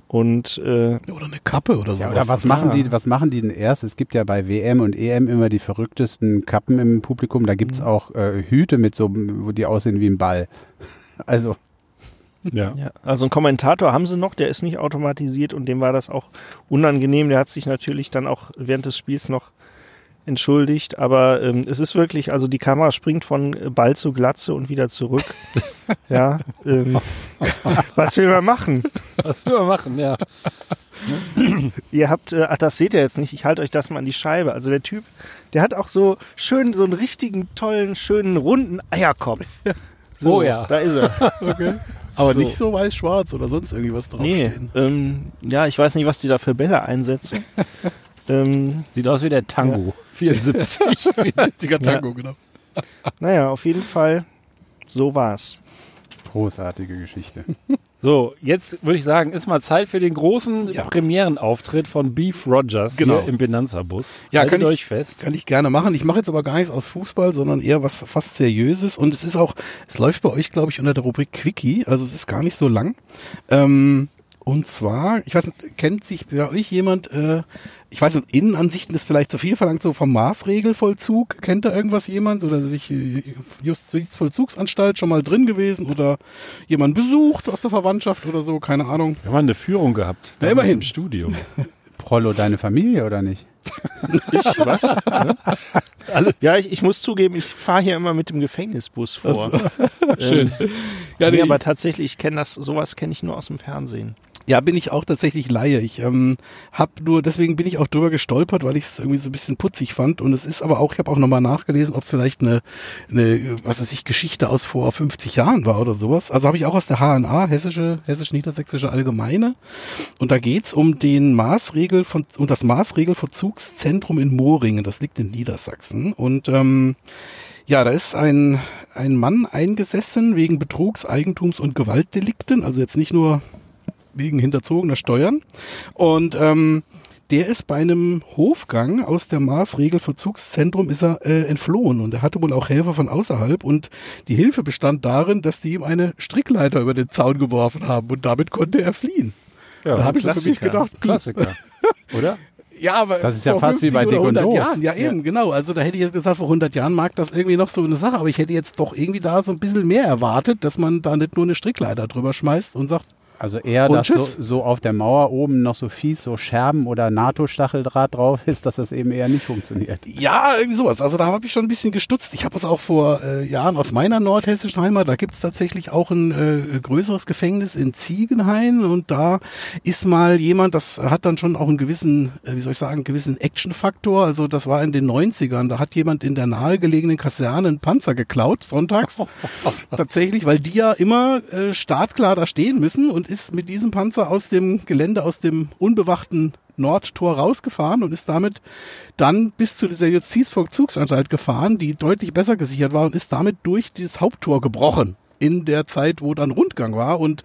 Und äh, Oder eine Kappe oder so. Ja, oder was machen die, was machen die denn erst? Es gibt ja bei WM und EM immer die verrücktesten Kappen im Publikum. Da gibt's auch äh, Hüte mit so, wo die aussehen wie ein Ball. Also, Ja. ja, also einen Kommentator haben sie noch, der ist nicht automatisiert und dem war das auch unangenehm. Der hat sich natürlich dann auch während des Spiels noch entschuldigt, aber ähm, es ist wirklich, also die Kamera springt von Ball zu Glatze und wieder zurück. ja, ähm, was will man machen? Was will man machen, ja. Ihr habt, äh, ach, das seht ihr jetzt nicht, ich halte euch das mal an die Scheibe. Also der Typ, der hat auch so schön, so einen richtigen, tollen, schönen, runden Eierkopf. So, Oh ja. Da ist er. Aber So. nicht so weiß-schwarz oder sonst irgendwie was Nee, draufstehen. ähm, ja, ich weiß nicht, was die da für Bälle einsetzen. ähm, Sieht aus wie der Tango. 74. 74er Tango, genau. naja, auf jeden Fall, so war's. großartige Geschichte. So, jetzt würde ich sagen, ist mal Zeit für den großen Ja. Premierenauftritt von Beef Rogers Genau. hier im Benanza-Bus. Ja, Haltet kann ich- euch fest. Kann ich gerne machen. Ich mache jetzt aber gar nichts aus Fußball, sondern eher was fast Seriöses. Und es ist auch, es läuft bei euch, glaube ich, unter der Rubrik Quickie. Also es ist gar nicht so lang. Ähm, und zwar, ich weiß nicht, kennt sich bei euch jemand, äh, ich weiß nicht, Innenansichten ist vielleicht zu viel verlangt, so vom Maßregelvollzug. Kennt da irgendwas jemand? Oder sich äh, Justizvollzugsanstalt schon mal drin gewesen? Oder jemand besucht aus der Verwandtschaft oder so? Keine Ahnung. Wir haben eine Führung gehabt. Ja, immerhin. Im Studio. Prollo, deine Familie oder nicht? Ich, was? Ne? Ja, ich, ich muss zugeben, ich fahre hier immer mit dem Gefängnisbus vor. Schön. Ähm, Ja, nee, nee, aber tatsächlich, ich kenne das, sowas kenne ich nur aus dem Fernsehen. Ja, bin ich auch tatsächlich Laie. Ich ähm, hab nur, deswegen bin ich auch drüber gestolpert, weil ich es irgendwie so ein bisschen putzig fand. Und es ist aber auch, ich habe auch nochmal nachgelesen, ob es vielleicht eine, eine, was weiß ich, Geschichte aus vor 50 Jahren war oder sowas. Also habe ich auch aus der HNA, Hessische, Hessisch-Niedersächsische Allgemeine. Und da geht's um den Maßregel von, um das Maßregelverzugszentrum in Moringen. Das liegt in Niedersachsen. Und ähm, ja, da ist ein, ein Mann eingesessen wegen Betrugs, Eigentums und Gewaltdelikten. Also jetzt nicht nur wegen hinterzogener Steuern. Und ähm, der ist bei einem Hofgang aus der Maßregelverzugszentrum ist er äh, entflohen und er hatte wohl auch Helfer von außerhalb und die Hilfe bestand darin, dass die ihm eine Strickleiter über den Zaun geworfen haben und damit konnte er fliehen. Ja, Da hab ich so für mich gedacht. Klassiker. Oder? Ja, aber Das ist ja fast wie 50 bei Dick und 100 Doof. Jahren, ja eben, genau. Also da hätte ich jetzt gesagt, vor 100 Jahren mag das irgendwie noch so eine Sache, aber ich hätte jetzt doch irgendwie da so ein bisschen mehr erwartet, dass man da nicht nur eine Strickleiter drüber schmeißt und sagt, Also eher, Und dass so, so auf der Mauer oben noch so fies so Scherben oder NATO-Stacheldraht drauf ist, dass das eben eher nicht funktioniert. Ja, irgendwie sowas. Also da habe ich schon ein bisschen gestutzt. Ich habe es auch vor äh, Jahren aus meiner nordhessischen Heimat, da gibt es tatsächlich auch ein äh, größeres Gefängnis in Ziegenhain und da ist mal jemand, das hat dann schon auch einen gewissen, äh, wie soll ich sagen, einen gewissen Action-Faktor. Also das war in den 90ern, da hat jemand in der nahegelegenen Kaserne einen Panzer geklaut, sonntags. Tatsächlich, weil die ja immer äh, startklar da stehen müssen und ist mit diesem Panzer aus dem Gelände, aus dem unbewachten Nordtor rausgefahren und ist damit dann bis zu dieser Justizvollzugsanstalt gefahren, die deutlich besser gesichert war und ist damit durch das Haupttor gebrochen in der Zeit, wo dann Rundgang war. Und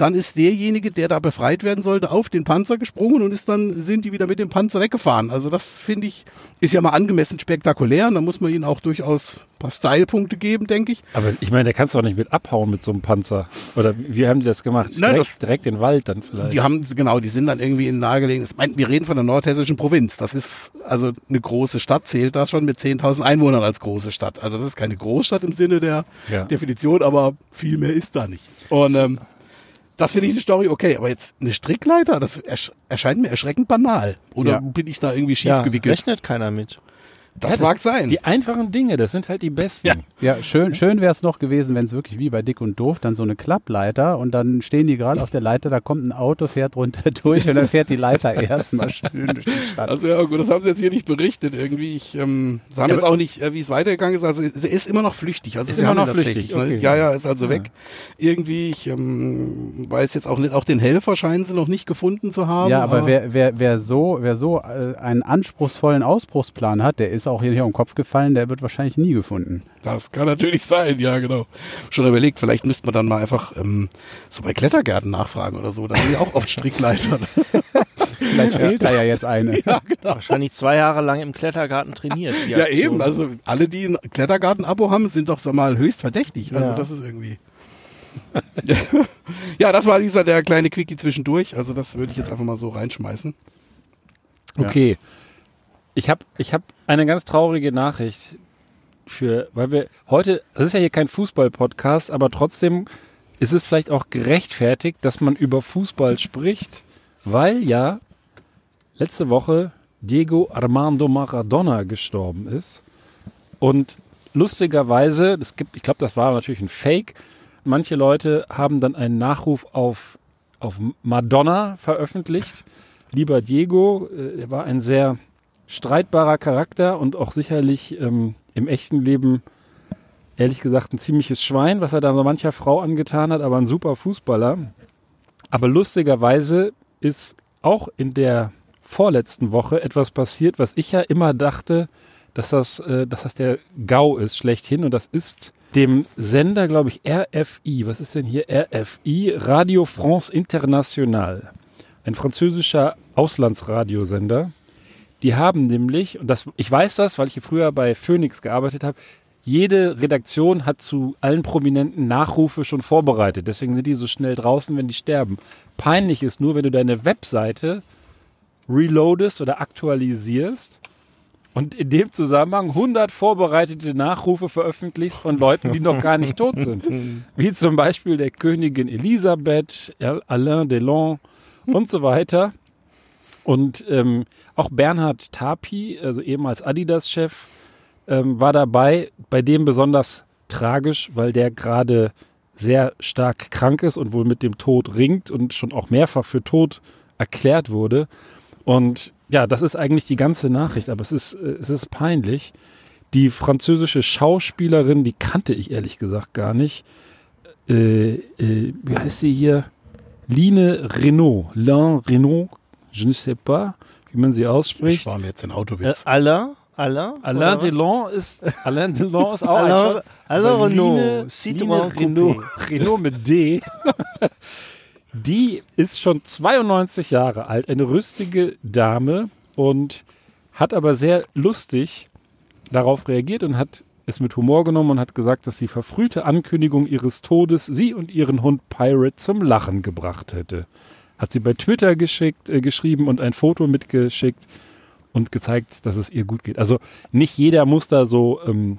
dann ist derjenige, der da befreit werden sollte, auf den Panzer gesprungen und ist dann, sind die wieder mit dem Panzer weggefahren. Also das finde ich, ist ja mal angemessen spektakulär und da muss man ihnen auch durchaus ein paar Style-Punkte geben, denke ich. Aber ich meine, da kannst du auch nicht mit abhauen mit so einem Panzer. Oder wie haben die das gemacht? Nein, direkt, direkt in den Wald dann vielleicht. Die haben, genau, die sind dann irgendwie in nahegelegen. Ich meine, wir reden von der nordhessischen Provinz. Das ist also eine große Stadt, zählt da schon mit 10.000 Einwohnern als große Stadt. Also das ist keine Großstadt im Sinne der Ja. Definition, aber viel mehr ist da nicht. Und ähm, das finde ich eine Story okay, aber jetzt eine Strickleiter, das ersch erscheint mir erschreckend banal. Oder Ja. bin ich da irgendwie schief Ja, gewickelt? rechnet keiner mit. Das Ja, mag sein. Die einfachen Dinge, das sind halt die besten. Ja. Ja, schön, schön wäre es noch gewesen, wenn es wirklich wie bei Dick und Doof dann so eine Klappleiter und dann stehen die gerade auf der Leiter, da kommt ein Auto, fährt runter durch und dann fährt die Leiter erstmal schön durch die Stadt. Also ja gut, das haben sie jetzt hier nicht berichtet irgendwie. Ich ähm, sie haben jetzt auch nicht, äh, wie es weitergegangen ist. Also sie ist immer noch flüchtig. Also Ist sie immer haben noch flüchtig, Ne? okay. Ja, ja, ist also weg. Irgendwie, ich ähm, weiß jetzt auch nicht, auch den Helfer scheinen sie noch nicht gefunden zu haben. Ja, aber wer, wer, wer so, wer so äh, einen anspruchsvollen Ausbruchsplan hat, der ist auch hier nicht um den Kopf gefallen, der wird wahrscheinlich nie gefunden. Das kann natürlich sein, ja genau. Schon überlegt, vielleicht müsste man dann mal einfach ähm, so bei Klettergärten nachfragen oder so. Da haben die auch oft Strickleiter. Vielleicht fehlt da ja jetzt eine. Wahrscheinlich zwei Jahre lang im Klettergarten trainiert. die ja eben, also alle, die ein Klettergarten-Abo haben, sind doch sag mal höchst verdächtig. Also Ja. das ist irgendwie... ja, das war dieser der kleine Quickie zwischendurch. Also das würde ich jetzt einfach mal so reinschmeißen. Okay. Ich habe ich hab eine ganz traurige Nachricht für, weil wir heute, das ist ja hier kein Fußball-Podcast, aber trotzdem ist es vielleicht auch gerechtfertigt, dass man über Fußball spricht, weil ja letzte Woche Diego Armando Maradona gestorben ist. Und lustigerweise, es gibt, ich glaube, das war natürlich ein Fake. Manche Leute haben dann einen Nachruf auf, auf Madonna veröffentlicht. Lieber Diego, äh, er war ein sehr streitbarer Charakter und auch sicherlich ähm, im echten Leben, ehrlich gesagt, ein ziemliches Schwein, was er da so mancher Frau angetan hat, aber ein super Fußballer. Aber lustigerweise ist auch in der vorletzten Woche etwas passiert, was ich ja immer dachte, dass das, äh, dass das der GAU ist, schlechthin. Und das ist dem Sender, glaube ich, RFI. Was ist denn hier RFI? Radio France International. Ein französischer Auslandsradiosender. Die haben nämlich, und das, ich weiß das, weil ich hier früher bei Phoenix gearbeitet habe, jede Redaktion hat zu allen Prominenten Nachrufe schon vorbereitet. Deswegen sind die so schnell draußen, wenn die sterben. Peinlich ist nur, wenn du deine Webseite reloadest oder aktualisierst und in dem Zusammenhang 100 vorbereitete Nachrufe veröffentlichst von Leuten, die noch gar nicht tot sind. Wie zum Beispiel der Königin Elisabeth, Alain Delon und so weiter. Und ähm, auch Bernhard Tapi, also ehemals Adidas-Chef, ähm, war dabei. Bei dem besonders tragisch, weil der gerade sehr stark krank ist und wohl mit dem Tod ringt und schon auch mehrfach für tot erklärt wurde. Und ja, das ist eigentlich die ganze Nachricht, aber es ist, äh, es ist peinlich. Die französische Schauspielerin, die kannte ich ehrlich gesagt gar nicht. Äh, äh, wie heißt sie hier? Line Renault. Lin Renault, je ne sais pas, wie man sie Ich ausspricht. war mir jetzt ein Äh, Autowitz. Alain? Alain? Alain was? Delon ist, Alain Delon ist auch Alain- ein Alain Renault, Line- Citroën Line Renault, Renault mit D. Die ist schon 92 Jahre alt, eine rüstige Dame und hat aber sehr lustig darauf reagiert und hat es mit Humor genommen und hat gesagt, dass die verfrühte Ankündigung ihres Todes sie und ihren Hund Pirate zum Lachen gebracht hätte. Hat sie bei Twitter geschickt, äh, geschrieben und ein Foto mitgeschickt und gezeigt, dass es ihr gut geht. Also nicht jeder muss da so ähm,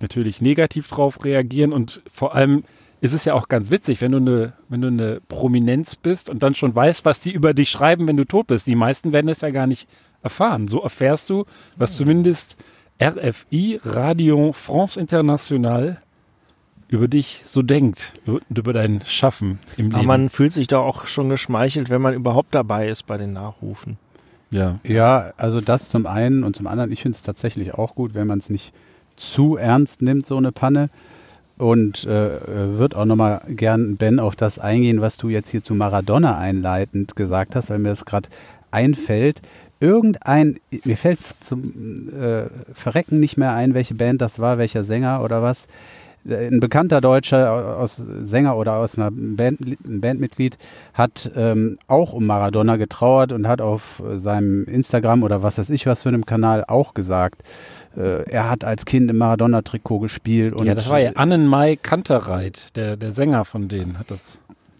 natürlich negativ drauf reagieren und vor allem ist es ja auch ganz witzig, wenn du eine, wenn du eine Prominenz bist und dann schon weißt, was die über dich schreiben, wenn du tot bist. Die meisten werden es ja gar nicht erfahren. So erfährst du, was zumindest RFI, Radio France International, über dich so denkt und über dein Schaffen im Aber Leben. man fühlt sich da auch schon geschmeichelt, wenn man überhaupt dabei ist bei den Nachrufen. ja. Ja, also das zum einen und zum anderen, ich finde es tatsächlich auch gut, wenn man es nicht zu ernst nimmt, so eine Panne. Und äh, wird auch nochmal gern, Ben, auf das eingehen, was du jetzt hier zu Maradona einleitend gesagt hast, weil mir das gerade einfällt. Irgendein, mir fällt zum äh, Verrecken nicht mehr ein, welche Band das war, welcher Sänger oder was. Äh, Ein bekannter deutscher aus Sänger oder aus einer Band, ein Bandmitglied hat ähm, auch um Maradona getrauert und hat auf seinem Instagram oder was weiß ich was für einem Kanal auch gesagt, äh, er hat als Kind im Maradona-Trikot gespielt. Und ja, das war ja Annenmai Kanterreit, der, der Sänger von denen hat das.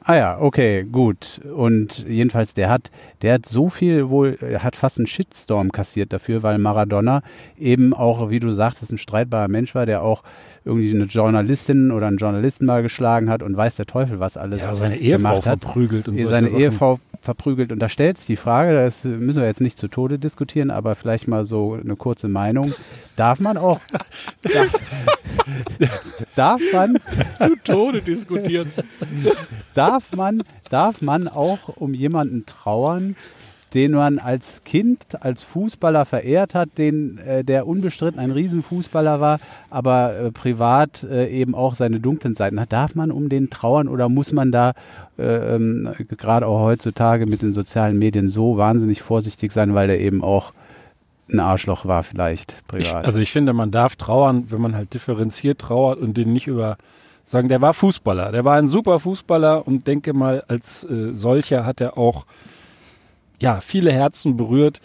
Ah ja, okay, gut. Und jedenfalls, der hat, der hat so viel wohl, er hat fast einen Shitstorm kassiert dafür, weil Maradona eben auch, wie du sagtest, ein streitbarer Mensch war, der auch irgendwie eine Journalistin oder einen Journalisten mal geschlagen hat und weiß der Teufel, was alles Ja, seine Ehefrau verprügelt und seine Sachen. Ehefrau verprügelt. Und da stellt sich die Frage, das müssen wir jetzt nicht zu Tode diskutieren, aber vielleicht mal so eine kurze Meinung. Darf man auch, darf, darf man Zu Tode diskutieren. darf man, darf man auch um jemanden trauern, den man als Kind, als Fußballer verehrt hat, den, äh, der unbestritten ein Riesenfußballer war, aber äh, privat äh, eben auch seine dunklen Seiten hat. Darf man um den trauern oder muss man da äh, ähm, gerade auch heutzutage mit den sozialen Medien so wahnsinnig vorsichtig sein, weil der eben auch ein Arschloch war vielleicht Ich, privat? also ich finde, man darf trauern, wenn man halt differenziert trauert und den nicht über sagen, der war Fußballer, der war ein super Fußballer und denke mal, als äh, solcher hat er auch ja viele Herzen berührt.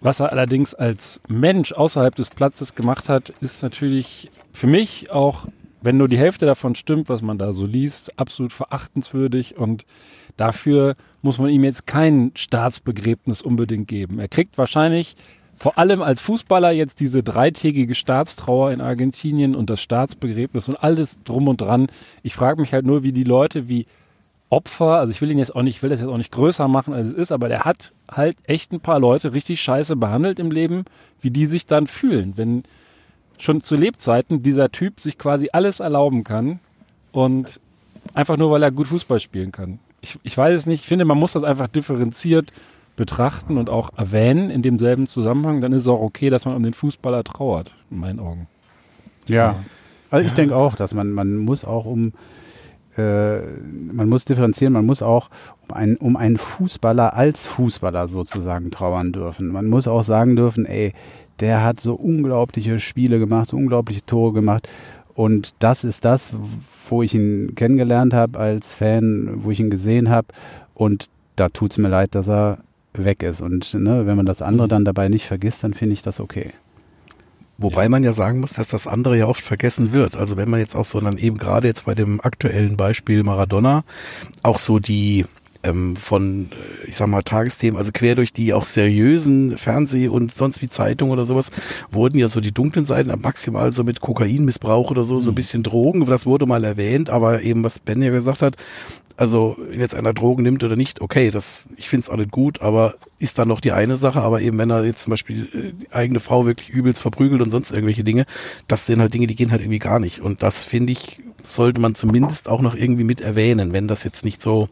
Was er allerdings als Mensch außerhalb des Platzes gemacht hat, ist natürlich für mich auch, wenn nur die Hälfte davon stimmt, was man da so liest, absolut verachtenswürdig und dafür muss man ihm jetzt kein Staatsbegräbnis unbedingt geben. Er kriegt wahrscheinlich vor allem als Fußballer jetzt diese dreitägige Staatstrauer in Argentinien und das Staatsbegräbnis und alles drum und dran. Ich frage mich halt nur, wie die Leute wie Opfer, also ich will ihn jetzt auch nicht, ich will das jetzt auch nicht größer machen, als es ist, aber der hat halt echt ein paar Leute richtig scheiße behandelt im Leben, wie die sich dann fühlen, wenn schon zu Lebzeiten dieser Typ sich quasi alles erlauben kann und einfach nur, weil er gut Fußball spielen kann. Ich, ich weiß es nicht, ich finde, man muss das einfach differenziert betrachten und auch erwähnen in demselben Zusammenhang, dann ist es auch okay, dass man um den Fußballer trauert, in meinen Augen. Ja, also ich denke auch, dass man, man muss auch um, man muss differenzieren, man muss auch um einen, um einen Fußballer als Fußballer sozusagen trauern dürfen. Man muss auch sagen dürfen, ey, der hat so unglaubliche Spiele gemacht, so unglaubliche Tore gemacht. Und das ist das, wo ich ihn kennengelernt habe als Fan, wo ich ihn gesehen habe. Und da tut es mir leid, dass er weg ist. Und ne, wenn man das andere dann dabei nicht vergisst, dann finde ich das okay. Wobei man ja sagen muss, dass das andere ja oft vergessen wird. Also wenn man jetzt auch so dann eben gerade jetzt bei dem aktuellen Beispiel Maradona auch so die ähm, von, äh, ich sag mal, Tagesthemen, also quer durch die auch seriösen Fernseh- und sonst wie Zeitungen oder sowas, wurden ja so die dunklen Seiten maximal so mit Kokainmissbrauch oder so, so ein bisschen Drogen, das wurde mal erwähnt, aber eben, was Ben ja gesagt hat, also wenn jetzt einer Drogen nimmt oder nicht, okay, das, ich finde es auch nicht gut, aber ist dann noch die eine Sache, aber eben wenn er jetzt zum Beispiel äh, die eigene Frau wirklich übelst verprügelt und sonst irgendwelche Dinge, das sind halt Dinge, die gehen halt irgendwie gar nicht. Und das finde ich, sollte man zumindest auch noch irgendwie mit erwähnen, wenn das jetzt nicht so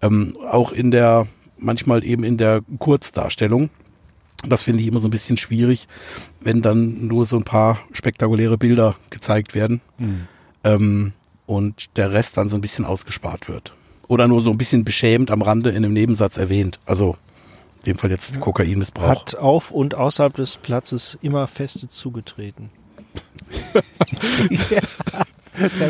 ähm, auch in der, manchmal eben in der Kurzdarstellung. Das finde ich immer so ein bisschen schwierig, wenn dann nur so ein paar spektakuläre Bilder gezeigt werden ähm, und der Rest dann so ein bisschen ausgespart wird. Oder nur so ein bisschen beschämt am Rande in einem Nebensatz erwähnt. Also in dem Fall jetzt Kokainmissbrauch. Hat auf und außerhalb des Platzes immer feste zugetreten.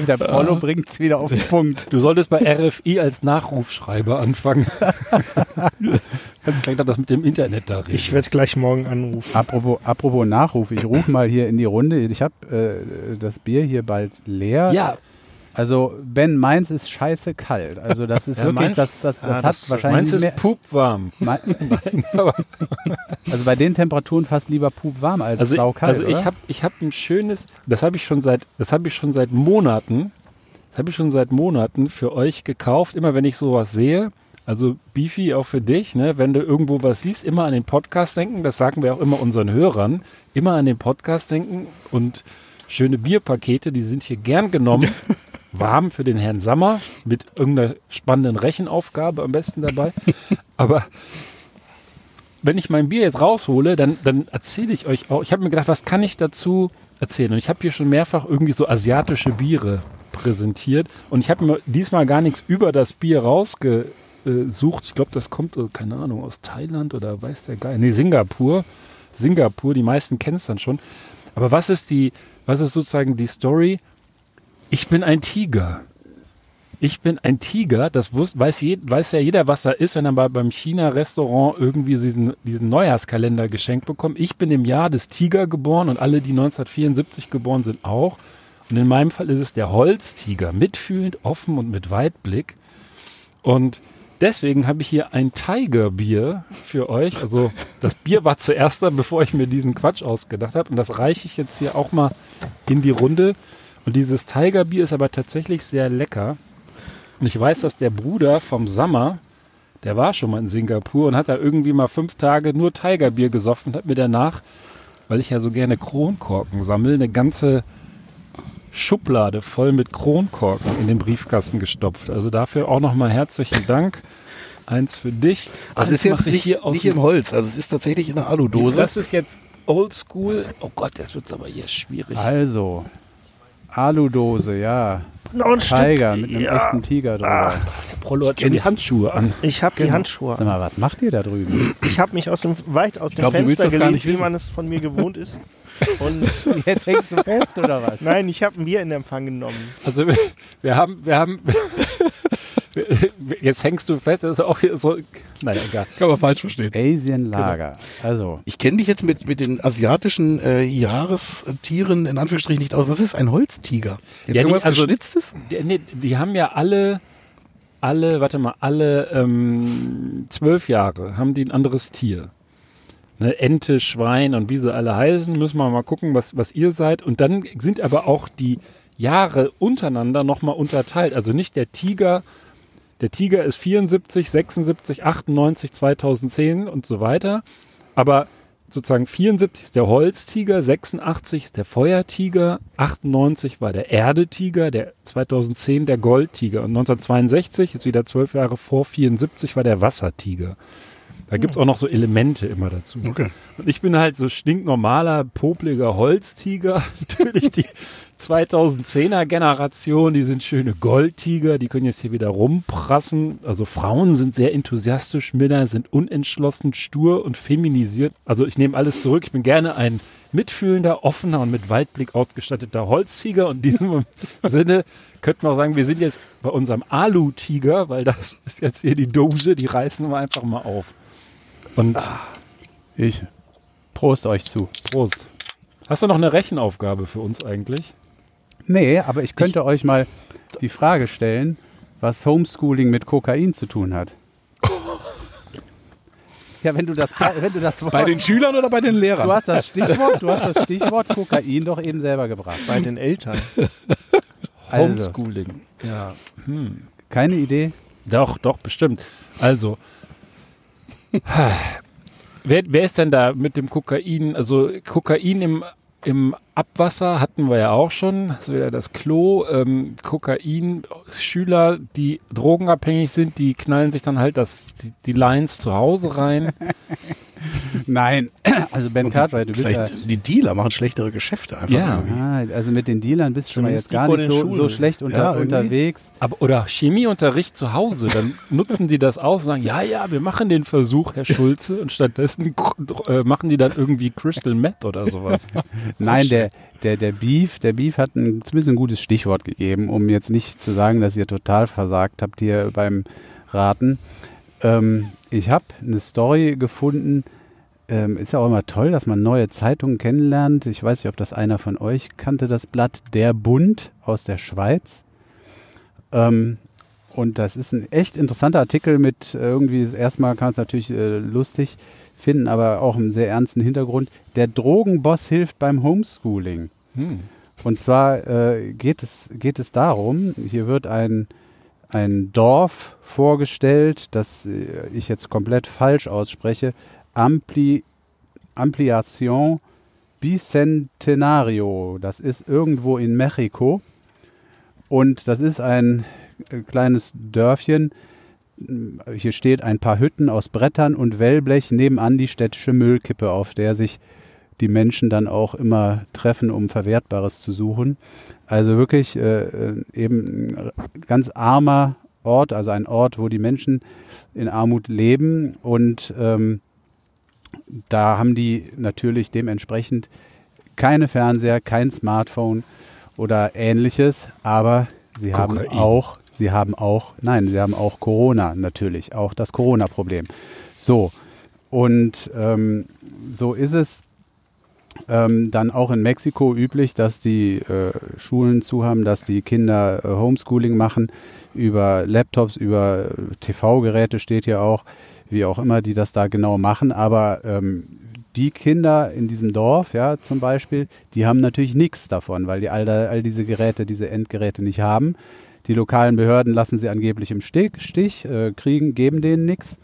Der Prollo bringt es wieder auf den Punkt. Du solltest bei RFI als Nachrufschreiber anfangen. Kannst gleich noch das mit dem Internet da reden. Ich werde gleich morgen anrufen. Apropos, apropos Nachruf, ich rufe mal hier in die Runde. Ich habe äh, das Bier hier bald leer. ja, Also Ben, meins ist scheiße kalt. Also das ist Ja, wirklich, meins- das, das, das Ah, hat das- wahrscheinlich meins ist mehr, pupwarm. Also bei den Temperaturen fast lieber pup warm als Also, saukalt, also ich habe ich hab ein schönes, das habe ich schon seit, das habe ich schon seit Monaten, das habe ich schon seit Monaten für euch gekauft. Immer wenn ich sowas sehe, also Beefy auch für dich, ne, wenn du irgendwo was siehst, immer an den Podcast denken. Das sagen wir auch immer unseren Hörern, immer an den Podcast denken und schöne Bierpakete, die sind hier gern genommen. Warm für den Herrn Sammer mit irgendeiner spannenden Rechenaufgabe am besten dabei. Aber wenn ich mein Bier jetzt raushole, dann, dann erzähle ich euch auch. Ich habe mir gedacht, was kann ich dazu erzählen? Und ich habe hier schon mehrfach irgendwie so asiatische Biere präsentiert. Und ich habe mir diesmal gar nichts über das Bier rausgesucht. Ich glaube, das kommt, äh, keine Ahnung, aus Thailand oder weiß der Geil. Nee, Singapur. Singapur, die meisten kennen es dann schon. Aber was ist die, was ist sozusagen die Story? Ich bin ein Tiger. Ich bin ein Tiger, das wus- weiß, je, weiß ja jeder, was er ist, wenn er bei, beim China-Restaurant irgendwie diesen, diesen Neujahrskalender geschenkt bekommt. Ich bin im Jahr des Tiger geboren und alle, die 1974 geboren sind, auch. Und in meinem Fall ist es der Holztiger, mitfühlend, offen und mit Weitblick. Und deswegen habe ich hier ein Tiger-Bier für euch. Also das Bier war zuerst da, bevor ich mir diesen Quatsch ausgedacht habe. Und das reiche ich jetzt hier auch mal in die Runde. Und dieses Tiger-Bier ist aber tatsächlich sehr lecker. Und ich weiß, dass der Bruder vom Sommer, der war schon mal in Singapur und hat da irgendwie mal fünf Tage nur Tigerbier gesoffen und hat mir danach, weil ich ja so gerne Kronkorken sammle, eine ganze Schublade voll mit Kronkorken in den Briefkasten gestopft. Also dafür auch nochmal herzlichen Dank. Eins für dich. Also Eins es ist jetzt nicht, nicht im Holz, also es ist tatsächlich in einer Aludose. Das ist jetzt oldschool. Oh Gott, das wird aber hier schwierig. Also, Aludose, ja. Noch ein Tiger Stück. mit einem ja. echten Tiger drüber. Der Prollo hat die Handschuhe an. Ich habe die Genau. Handschuhe. Sag mal, was macht ihr da drüben? Ich habe mich aus dem weit aus dem glaub, Fenster gelehnt, nicht wie man es von mir gewohnt ist. Und Jetzt hängst du fest oder was? nein, ich habe ein Bier in Empfang genommen. Also wir, wir haben, wir haben, jetzt hängst du fest, das ist auch hier so, naja, egal. Kann man falsch verstehen. Asian Lager. Also, Ich kenne dich jetzt mit, mit den asiatischen äh, Jahrestieren in Anführungsstrichen nicht aus. Was ist ein Holztiger? Jetzt Ja, die- irgendwas also- Geschnitztes? Die, nee, die haben ja alle, alle, warte mal, alle ähm, zwölf Jahre haben die ein anderes Tier. Ne, Ente, Schwein und wie sie alle heißen, müssen wir mal gucken, was, was ihr seid. Und dann sind aber auch die Jahre untereinander nochmal unterteilt. Also nicht der Tiger, der Tiger ist 74, 76, 98, 2010 und so weiter. Aber sozusagen 74 ist der Holztiger, 86 ist der Feuertiger, 98 war der Erdetiger, der 2010 der Goldtiger und 1962 ist wieder zwölf Jahre vor 74 war der Wassertiger. Da gibt's auch noch so Elemente immer dazu. Okay. Und ich bin halt so stinknormaler, popliger Holztiger. Natürlich die 2010er Generation, die sind schöne Goldtiger, die können jetzt hier wieder rumprassen. Also Frauen sind sehr enthusiastisch, Männer sind unentschlossen, stur und feminisiert. Also ich nehme alles zurück. Ich bin gerne ein mitfühlender, offener und mit Weitblick ausgestatteter Holztiger. Und in diesem Sinne könnten wir auch sagen, wir sind jetzt bei unserem Alu-Tiger, weil das ist jetzt hier die Dose, die reißen wir einfach mal auf. Und ich Prost euch zu. Prost. Hast du noch eine Rechenaufgabe für uns eigentlich? Nee, aber ich könnte euch mal die Frage stellen, was Homeschooling mit Kokain zu tun hat. Ja, wenn du das, wenn du das Wort, Bei den Schülern oder bei den Lehrern? du hast das Stichwort, du hast das Stichwort Kokain doch eben selber gebracht. Bei den Eltern. Also, Homeschooling. Ja. keine Idee? Doch, doch, bestimmt. Also, wer, wer ist denn da mit dem Kokain? Also, Kokain im, im Abwasser hatten wir ja auch schon. Ist wieder das Klo. Ähm, Kokain, Schüler, die drogenabhängig sind, die knallen sich dann halt das, die, die Lines zu Hause rein. Nein, also Ben Und Cartwright, du bist ja, Vielleicht die Dealer machen schlechtere Geschäfte einfach. Ja. irgendwie. ah, also mit den Dealern bist du schon mal jetzt gar nicht so, so schlecht unter, Ja, unterwegs. Aber, oder Chemieunterricht zu Hause, dann nutzen die das aus und sagen, ja, ja, wir machen den Versuch, Herr Schulze, und stattdessen äh, machen die dann irgendwie Crystal Meth oder sowas. Nein, der, der, der Beef, der Beef hat ein, zumindest ein gutes Stichwort gegeben, um jetzt nicht zu sagen, dass ihr total versagt habt hier beim Raten. Ähm, ich habe eine Story gefunden, ähm, ist ja auch immer toll, dass man neue Zeitungen kennenlernt. Ich weiß nicht, ob das einer von euch kannte, das Blatt Der Bund aus der Schweiz. Ähm, und das ist ein echt interessanter Artikel mit äh, irgendwie, erstmal kann es natürlich äh, lustig finden, aber auch einen sehr ernsten Hintergrund. Der Drogenboss hilft beim Homeschooling. Hm. Und zwar äh, geht, es, geht es darum, hier wird ein, ein Dorf vorgestellt, das äh, ich jetzt komplett falsch ausspreche, Ampli, Ampliación Bicentenario. Das ist irgendwo in Mexiko. Und das ist ein äh, kleines Dörfchen. Hier steht ein paar Hütten aus Brettern und Wellblech nebenan die städtische Müllkippe, auf der sich die Menschen dann auch immer treffen, um Verwertbares zu suchen. Also wirklich äh, äh, eben ein ganz armer Ort, also ein Ort, wo die Menschen in Armut leben und ähm, da haben die natürlich dementsprechend keine Fernseher, kein Smartphone oder ähnliches, aber sie haben Kokain. auch, sie haben auch, nein, sie haben auch Corona natürlich, auch das Corona-Problem. So, und ähm, so ist es Ähm, dann auch in Mexiko üblich, dass die äh, Schulen zu haben, dass die Kinder äh, Homeschooling machen über Laptops, über äh, TV-Geräte steht hier auch, wie auch immer die das da genau machen. Aber ähm, die Kinder in diesem Dorf, ja, zum Beispiel, die haben natürlich nichts davon, weil die all, da, all diese Geräte, diese Endgeräte nicht haben. Die lokalen Behörden lassen sie angeblich im Stich, Stich äh, kriegen, geben denen nichts.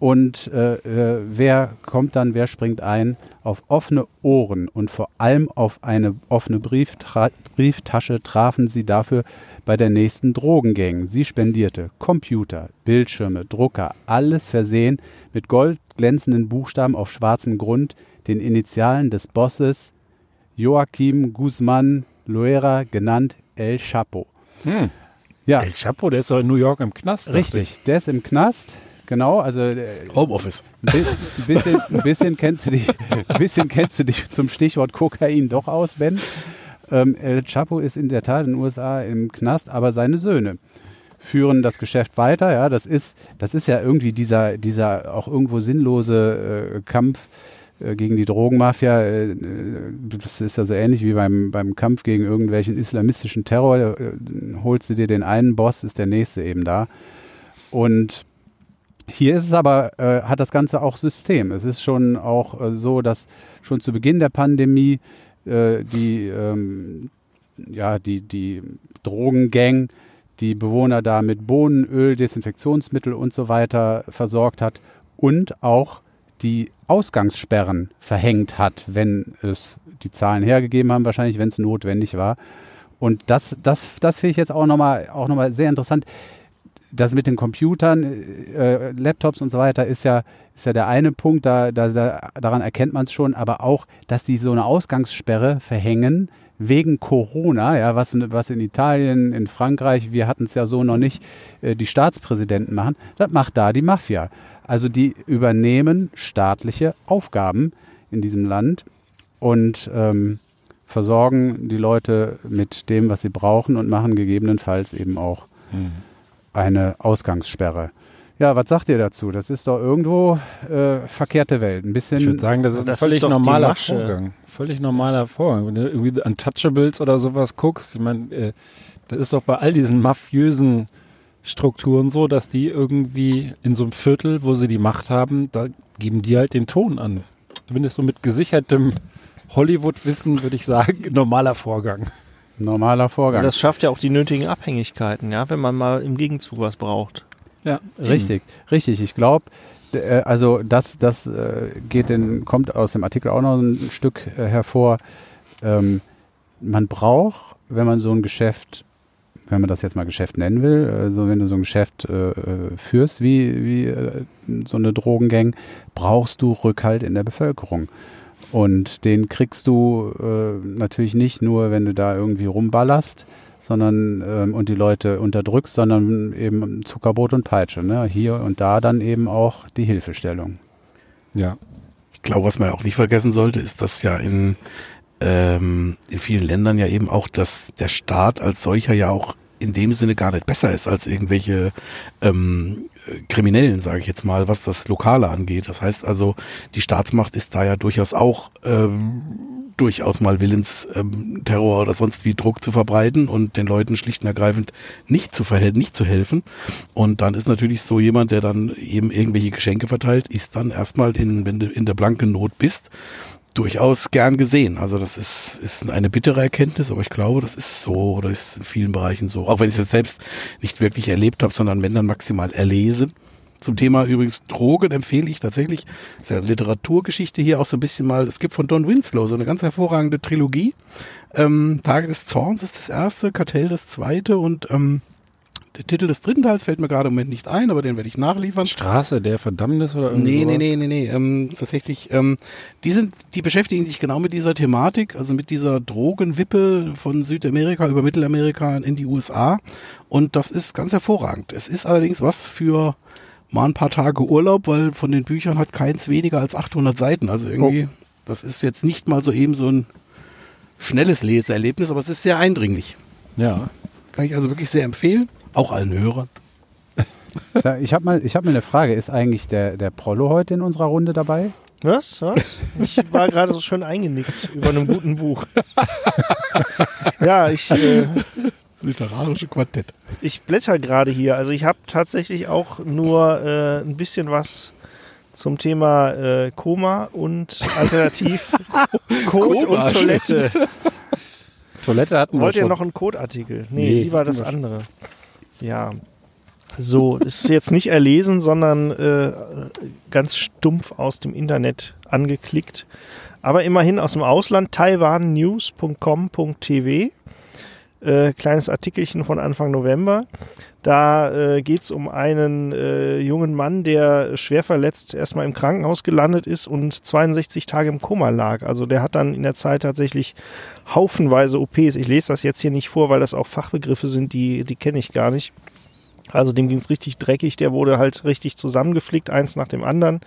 Und äh, äh, wer kommt dann, wer springt ein? Auf offene Ohren und vor allem auf eine offene Brieftra Brieftasche trafen sie dafür bei der nächsten Drogengang. Sie spendierte Computer, Bildschirme, Drucker, alles versehen mit goldglänzenden Buchstaben auf schwarzem Grund, den Initialen des Bosses Joachim Guzman Loera, genannt El Chapo. Hm. Ja, El Chapo, der ist doch in New York im Knast. richtig. Der ist im Knast. Genau, also äh, Homeoffice. ein bi- ein bisschen, ein bisschen kennst du dich, ein bisschen kennst du dich zum Stichwort Kokain doch aus, Ben. Ähm, El Chapo ist in der Tat in den USA im Knast, aber seine Söhne führen das Geschäft weiter. Ja, das ist, das ist ja irgendwie dieser, dieser auch irgendwo sinnlose äh, Kampf äh, gegen die Drogenmafia. Äh, das ist ja so ähnlich wie beim, beim Kampf gegen irgendwelchen islamistischen Terror. Holst du dir den einen Boss, ist der nächste eben da. Und hier ist es aber, äh, hat das Ganze auch System. Es ist schon auch äh, so, dass schon zu Beginn der Pandemie äh, die, ähm, ja, die, die Drogengang die Bewohner da mit Bohnenöl, Desinfektionsmittel und so weiter versorgt hat und auch die Ausgangssperren verhängt hat, wenn es die Zahlen hergegeben haben, wahrscheinlich, wenn es notwendig war. Und das, das, das finde ich jetzt auch nochmal noch sehr interessant das mit den Computern, äh, Laptops und so weiter ist ja, ist ja der eine Punkt, da, da, da, daran erkennt man es schon, aber auch, dass die so eine Ausgangssperre verhängen wegen Corona, ja, was, was in Italien, in Frankreich, wir hatten es ja so noch nicht, äh, die Staatspräsidenten machen, das macht da die Mafia. Also die übernehmen staatliche Aufgaben in diesem Land und ähm, versorgen die Leute mit dem, was sie brauchen und machen gegebenenfalls eben auch eine Ausgangssperre. Ja, was sagt ihr dazu? Das ist doch irgendwo äh, verkehrte Welt. Ein bisschen. Ich würde sagen, das ist Das ein völlig ist normaler. Vorgang. Völlig normaler Vorgang. Wenn du irgendwie Untouchables oder sowas guckst, ich meine, äh, das ist doch bei all diesen mafiösen Strukturen so, dass die irgendwie in so einem Viertel, wo sie die Macht haben, da geben die halt den Ton an. Zumindest so mit gesichertem Hollywood-Wissen würde ich sagen, normaler Vorgang. Normaler Vorgang. Das schafft ja auch die nötigen Abhängigkeiten, ja, wenn man mal im Gegenzug was braucht. Ja, Richtig, richtig. Ich glaube, äh, also das, das äh, geht in, kommt aus dem Artikel auch noch ein Stück äh, hervor. Ähm, man braucht, wenn man so ein Geschäft, wenn man das jetzt mal Geschäft nennen will, also wenn du so ein Geschäft äh, äh, führst wie, wie äh, so eine Drogengang, brauchst du Rückhalt in der Bevölkerung. Und den kriegst du äh, natürlich nicht nur, wenn du da irgendwie rumballerst, sondern ähm, und die Leute unterdrückst, sondern eben Zuckerbrot und Peitsche. Ne? Hier und da dann eben auch die Hilfestellung. Ja. Ich glaube, was man auch nicht vergessen sollte, ist, dass ja in, ähm, in vielen Ländern ja eben auch, dass der Staat als solcher ja auch in dem Sinne gar nicht besser ist als irgendwelche ähm, äh, Kriminellen, sage ich jetzt mal, was das Lokale angeht. Das heißt also, die Staatsmacht ist da ja durchaus auch ähm, durchaus mal willens, ähm, Terror oder sonst wie Druck zu verbreiten und den Leuten schlicht und ergreifend nicht zu verhelfen, nicht zu helfen. Und dann ist natürlich so jemand, der dann eben irgendwelche Geschenke verteilt, ist dann erstmal in, wenn du in der blanken Not bist, durchaus gern gesehen. Also das ist, ist eine bittere Erkenntnis, aber ich glaube, das ist so oder ist in vielen Bereichen so. Auch wenn ich es jetzt selbst nicht wirklich erlebt habe, sondern wenn dann maximal erlesen. Zum Thema übrigens Drogen empfehle ich tatsächlich, das ist ja Literaturgeschichte hier auch so ein bisschen mal, es gibt von Don Winslow so eine ganz hervorragende Trilogie. Ähm, Tage des Zorns ist das erste, Kartell das zweite und ähm, der Titel des dritten Teils fällt mir gerade im Moment nicht ein, aber den werde ich nachliefern. Straße der Verdammnis oder irgendwie Nee, nee, nee, nee, nee. Ähm, tatsächlich, ähm, die sind, die beschäftigen sich genau mit dieser Thematik, also mit dieser Drogenwippe von Südamerika über Mittelamerika in die USA. Und das ist ganz hervorragend. Es ist allerdings was für mal ein paar Tage Urlaub, weil von den Büchern hat keins weniger als 800 Seiten. Also irgendwie, das ist jetzt nicht mal so eben so ein schnelles Leseerlebnis, aber es ist sehr eindringlich. Ja. Kann ich also wirklich sehr empfehlen. Auch allen Hörern. Ich habe mal, ich hab mal eine Frage. Ist eigentlich der, der Prollo heute in unserer Runde dabei? Was? Was? Ich war gerade so schön eingenickt über einem guten Buch. ja, ich, äh, Literarische Quartett. ich blätter gerade hier. Also ich habe tatsächlich auch nur äh, ein bisschen was zum Thema äh, Koma und alternativ Code Koma, und Toilette. Toilette hatten Wollt wir ihr schon. noch einen Codeartikel? Nee, Nee, lieber das andere. Ja. So, ist jetzt nicht erlesen, sondern äh, ganz stumpf aus dem Internet angeklickt. Aber immerhin aus dem Ausland, taiwannews.com.tv. Äh, kleines Artikelchen von Anfang November. Da äh, geht es um einen äh, jungen Mann, der schwer verletzt erstmal im Krankenhaus gelandet ist und 62 Tage im Koma lag. Also der hat dann in der Zeit tatsächlich haufenweise OPs. Ich lese das jetzt hier nicht vor, weil das auch Fachbegriffe sind, die, die kenne ich gar nicht. Also dem ging es richtig dreckig. Der wurde halt richtig zusammengeflickt, eins nach dem anderen.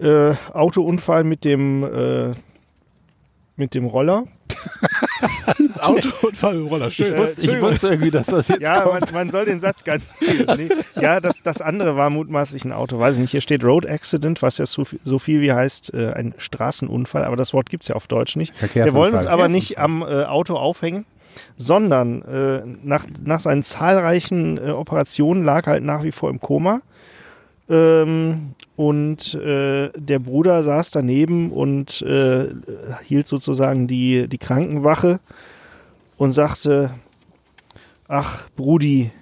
Äh, Autounfall mit dem, äh, mit dem Roller. Autounfall im Roller, schön. Ich wusste, ich wusste irgendwie, dass das jetzt Ja, kommt. man, man soll den Satz ganz. Nee. Ja, das, das andere war mutmaßlich ein Auto. Weiß ich nicht. Hier steht Road Accident, was ja so, viel- so viel wie heißt äh, ein Straßenunfall, aber das Wort gibt's ja auf Deutsch nicht. Wir wollen uns aber nicht am äh, Auto aufhängen, sondern äh, nach, nach seinen zahlreichen äh, Operationen lag halt nach wie vor im Koma. Ähm, und äh, der Bruder saß daneben und äh, hielt sozusagen die, die Krankenwache und sagte, ach Brudi,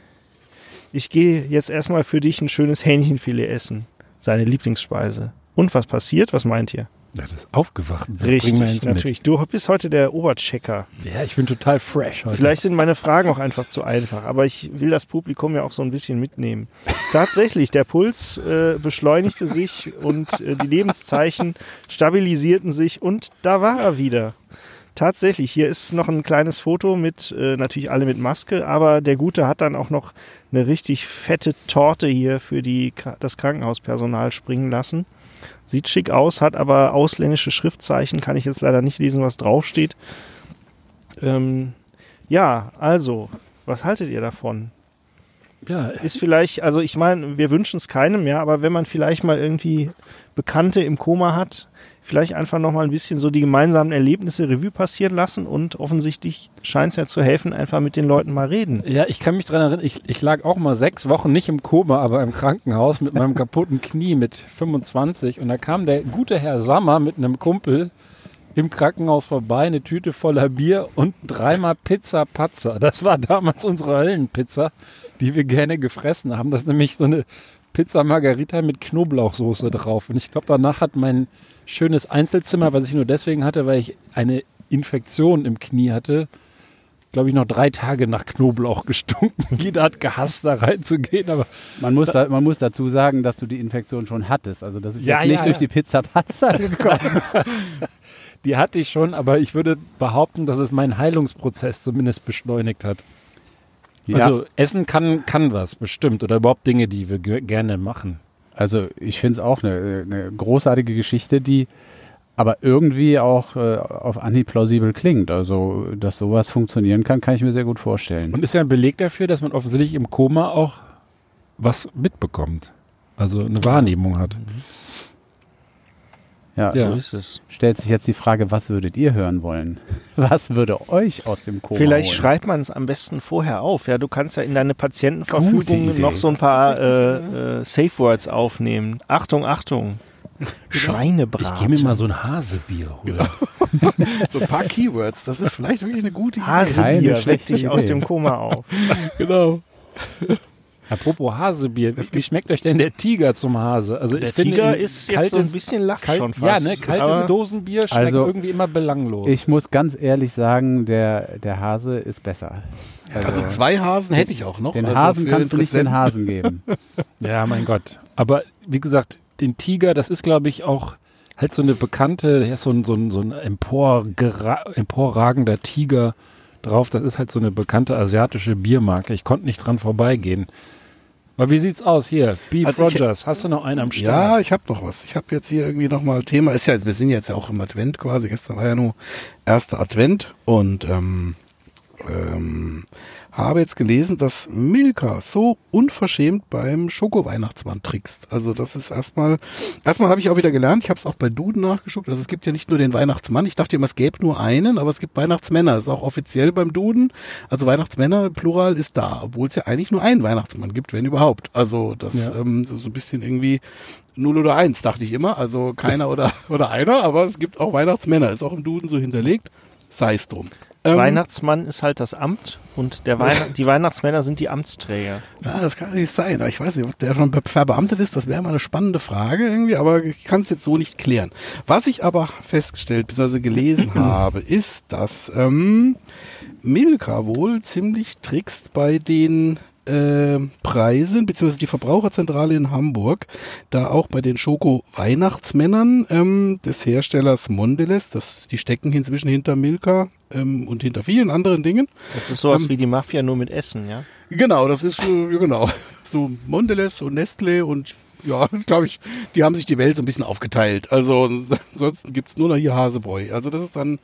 ich gehe jetzt erstmal für dich ein schönes Hähnchenfilet essen. Seine Lieblingsspeise. Und was passiert? Was meint ihr? Ja, das ist aufgewacht. Richtig, eins mit. natürlich. Du bist heute der Oberchecker. Ja, ich bin total fresh heute. Vielleicht sind meine Fragen auch einfach zu einfach, aber ich will das Publikum ja auch so ein bisschen mitnehmen. Tatsächlich, der Puls äh, beschleunigte sich und äh, die Lebenszeichen stabilisierten sich und da war er wieder. Tatsächlich, hier ist noch ein kleines Foto mit, äh, natürlich alle mit Maske, aber der Gute hat dann auch noch eine richtig fette Torte hier für die, das Krankenhauspersonal springen lassen. Sieht schick aus, hat aber ausländische Schriftzeichen, kann ich jetzt leider nicht lesen, was draufsteht. Ähm, ja, also, was haltet ihr davon? Ja, Ist vielleicht, also ich meine, wir wünschen es keinem, ja, aber wenn man vielleicht mal irgendwie Bekannte im Koma hat, vielleicht einfach nochmal ein bisschen so die gemeinsamen Erlebnisse Revue passieren lassen und offensichtlich scheint es ja zu helfen, einfach mit den Leuten mal reden. ja, ich kann mich dran erinnern, ich, ich lag auch mal sechs Wochen nicht im Koma, aber im Krankenhaus mit meinem kaputten Knie mit 25 und da kam der gute Herr Sammer mit einem Kumpel im Krankenhaus vorbei, eine Tüte voller Bier und dreimal Pizza Patzer. Das war damals unsere Höllenpizza, die wir gerne gefressen haben. Das ist nämlich so eine Pizza Margarita mit Knoblauchsoße drauf. Und ich glaube, danach hat mein schönes Einzelzimmer, was ich nur deswegen hatte, weil ich eine Infektion im Knie hatte, glaube ich, noch drei Tage nach Knoblauch gestunken. Jeder hat gehasst, da reinzugehen, aber Man muss, da, man muss dazu sagen, dass du die Infektion schon hattest. Also das ist Ja, jetzt nicht ja, durch ja. die Pizza Pazza gekommen. die hatte ich schon. Aber ich würde behaupten, dass es meinen Heilungsprozess zumindest beschleunigt hat. Also Essen kann, kann was, bestimmt. Oder überhaupt Dinge, die wir ge- gerne machen. Also ich finde es auch eine, eine großartige Geschichte, die aber irgendwie auch äh, auf Anhieb plausibel klingt. Also, dass sowas funktionieren kann, kann ich mir sehr gut vorstellen. Und ist ja ein Beleg dafür, dass man offensichtlich im Koma auch was mitbekommt. Also eine Wahrnehmung hat. Ja, Ja. So ist es. stellt sich jetzt die Frage, was würdet ihr hören wollen? Was würde euch aus dem Koma Vielleicht holen? schreibt man es am besten vorher auf. Ja, du kannst ja in deine Patientenverfügung noch so ein paar äh, äh, Safe Words aufnehmen. Achtung, Achtung. Schweinebrat. Ich gehe mir mal so ein Hasebier holen. So ein paar Keywords, das ist vielleicht wirklich eine gute Idee. Hasebier, schlechte dich aus dem Koma auf. Genau. Apropos Hasebier, wie schmeckt euch denn der Tiger zum Hase? Also Der ich finde, Tiger ist jetzt so ein bisschen laff kalt, schon fast. Ja, ne, kaltes Aber Dosenbier schmeckt Also, irgendwie immer belanglos. Ich muss ganz ehrlich sagen, der, der Hase ist besser. Also zwei Hasen hätte ich auch noch. Den also Hasen kannst du nicht den. Hasen geben. ja, mein Gott. Aber wie gesagt, den Tiger, das ist, glaube ich, auch halt so eine bekannte, ja, so ein, so ein, so ein emporragender Tiger drauf. Das ist halt so eine bekannte asiatische Biermarke. Ich konnte nicht dran vorbeigehen. Aber wie sieht's aus hier? Beef Also ich- Rogers, hast du noch einen am Start? Ja, ich habe noch was. Ich habe jetzt hier irgendwie nochmal Thema. Ist ja, wir sind jetzt ja auch im Advent quasi. Gestern war ja nur erster Advent und ähm, ähm, habe jetzt gelesen, dass Milka so unverschämt beim Schoko-Weihnachtsmann trickst. Also das ist erstmal, erstmal habe ich auch wieder gelernt, ich habe es auch bei Duden nachgeschaut, also es gibt ja nicht nur den Weihnachtsmann, ich dachte immer, es gäbe nur einen, aber es gibt Weihnachtsmänner, das ist auch offiziell beim Duden. Also Weihnachtsmänner, Plural, ist da, obwohl es ja eigentlich nur einen Weihnachtsmann gibt, wenn überhaupt. Also das Ja. ähm, so, so ein bisschen irgendwie null oder eins, dachte ich immer. Also keiner oder, oder einer, aber es gibt auch Weihnachtsmänner, ist auch im Duden so hinterlegt. Sei es drum. Ähm, Weihnachtsmann ist halt das Amt und der Weihn die Weihnachtsmänner sind die Amtsträger. Ja, das kann nicht sein. Ich weiß nicht, ob der schon be- verbeamtet ist. Das wäre mal eine spannende Frage irgendwie, aber ich kann es jetzt so nicht klären. Was ich aber festgestellt bzw. gelesen habe, ist, dass ähm, Milka wohl ziemlich trickst bei den äh, Preisen, beziehungsweise die Verbraucherzentrale in Hamburg, da auch bei den Schoko-Weihnachtsmännern ähm, des Herstellers Mondelez, das, die stecken inzwischen hinter Milka ähm, und hinter vielen anderen Dingen. Das ist sowas Ähm, wie die Mafia nur mit Essen, ja? Genau, das ist äh, genau so Mondelez und Nestle und ja, glaube ich, die haben sich die Welt so ein bisschen aufgeteilt. Also ansonsten gibt's nur noch hier Hasebräu. Also das ist dann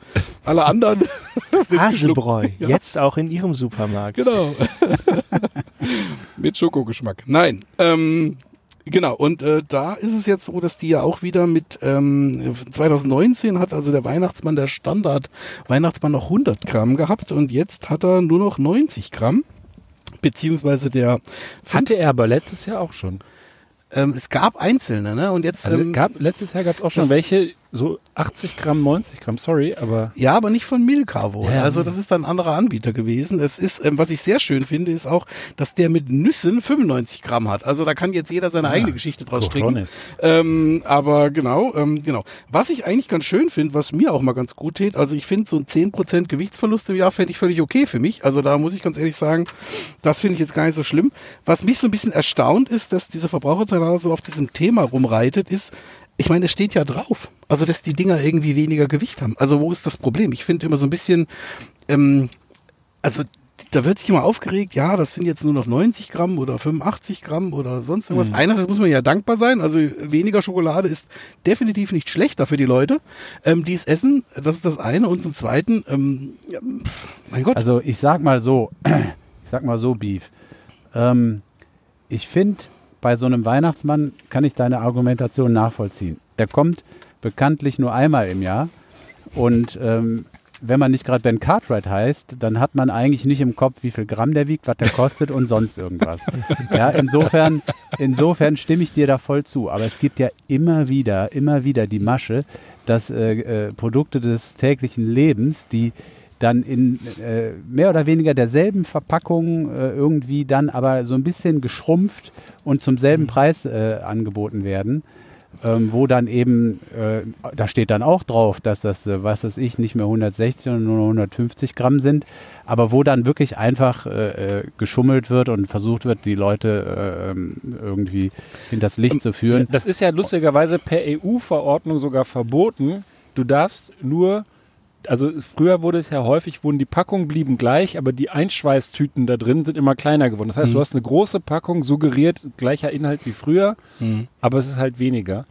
alle anderen sind Hasebräu. Ja, jetzt auch in ihrem Supermarkt. Genau. mit Schokogeschmack. Nein, ähm, Genau, und äh, da ist es jetzt so, dass die ja auch wieder mit ähm, 2019 hat also der Weihnachtsmann, der Standard Weihnachtsmann noch 100 Gramm gehabt und jetzt hat er nur noch 90 Gramm. Beziehungsweise der Hatte er aber letztes Jahr auch schon. Ähm, es gab einzelne, ne? Und jetzt Also ähm, gab, letztes Jahr gab es auch schon welche, so 80 Gramm, 90 Gramm, sorry, aber Ja, aber nicht von Milka wohl. Ja. Also das ist dann ein anderer Anbieter gewesen. Es ist, ähm, was ich sehr schön finde, ist auch, dass der mit Nüssen 95 Gramm hat. Also da kann jetzt jeder seine eigene Geschichte draus stricken. Ähm, aber genau, ähm, genau. Was ich eigentlich ganz schön finde, was mir auch mal ganz gut tät, also ich finde so ein 10% Gewichtsverlust im Jahr fände ich völlig okay für mich. Also da muss ich ganz ehrlich sagen, das finde ich jetzt gar nicht so schlimm. Was mich so ein bisschen erstaunt ist, dass diese Verbraucherzentrale so auf diesem Thema rumreitet, ist, ich meine, es steht ja drauf. Also, dass die Dinger irgendwie weniger Gewicht haben. Also, wo ist das Problem? Ich finde immer so ein bisschen, ähm, also, da wird sich immer aufgeregt, ja, das sind jetzt nur noch 90 Gramm oder 85 Gramm oder sonst irgendwas. Einerseits muss man ja dankbar sein, also weniger Schokolade ist definitiv nicht schlechter für die Leute, ähm, die es essen. Das ist das eine. Und zum Zweiten, ähm, ja, mein Gott. Also ich sag mal so, ich sag mal so, Beef. Ähm, ich finde, bei so einem Weihnachtsmann kann ich deine Argumentation nachvollziehen. Der kommt bekanntlich nur einmal im Jahr und ähm, wenn man nicht gerade Ben Cartwright heißt, dann hat man eigentlich nicht im Kopf, wie viel Gramm der wiegt, was der kostet und sonst irgendwas. Ja, insofern, insofern stimme ich dir da voll zu. Aber es gibt ja immer wieder, immer wieder die Masche, dass äh, äh, Produkte des täglichen Lebens, die dann in äh, mehr oder weniger derselben Verpackung äh, irgendwie dann aber so ein bisschen geschrumpft und zum selben Preis äh, angeboten werden. Ähm, wo dann eben, äh, da steht dann auch drauf, dass das, äh, was weiß ich, nicht mehr 160, sondern nur noch 150 Gramm sind, aber wo dann wirklich einfach äh, geschummelt wird und versucht wird, die Leute äh, ähm, irgendwie hinters Licht zu führen. das ist ja lustigerweise per EU-Verordnung sogar verboten. Du darfst nur, also früher wurde es ja häufig, wurden die Packungen blieben gleich, aber die Einschweißtüten da drin sind immer kleiner geworden. Das heißt, Mhm. du hast eine große Packung, suggeriert gleicher Inhalt wie früher, Mhm. aber es ist halt weniger.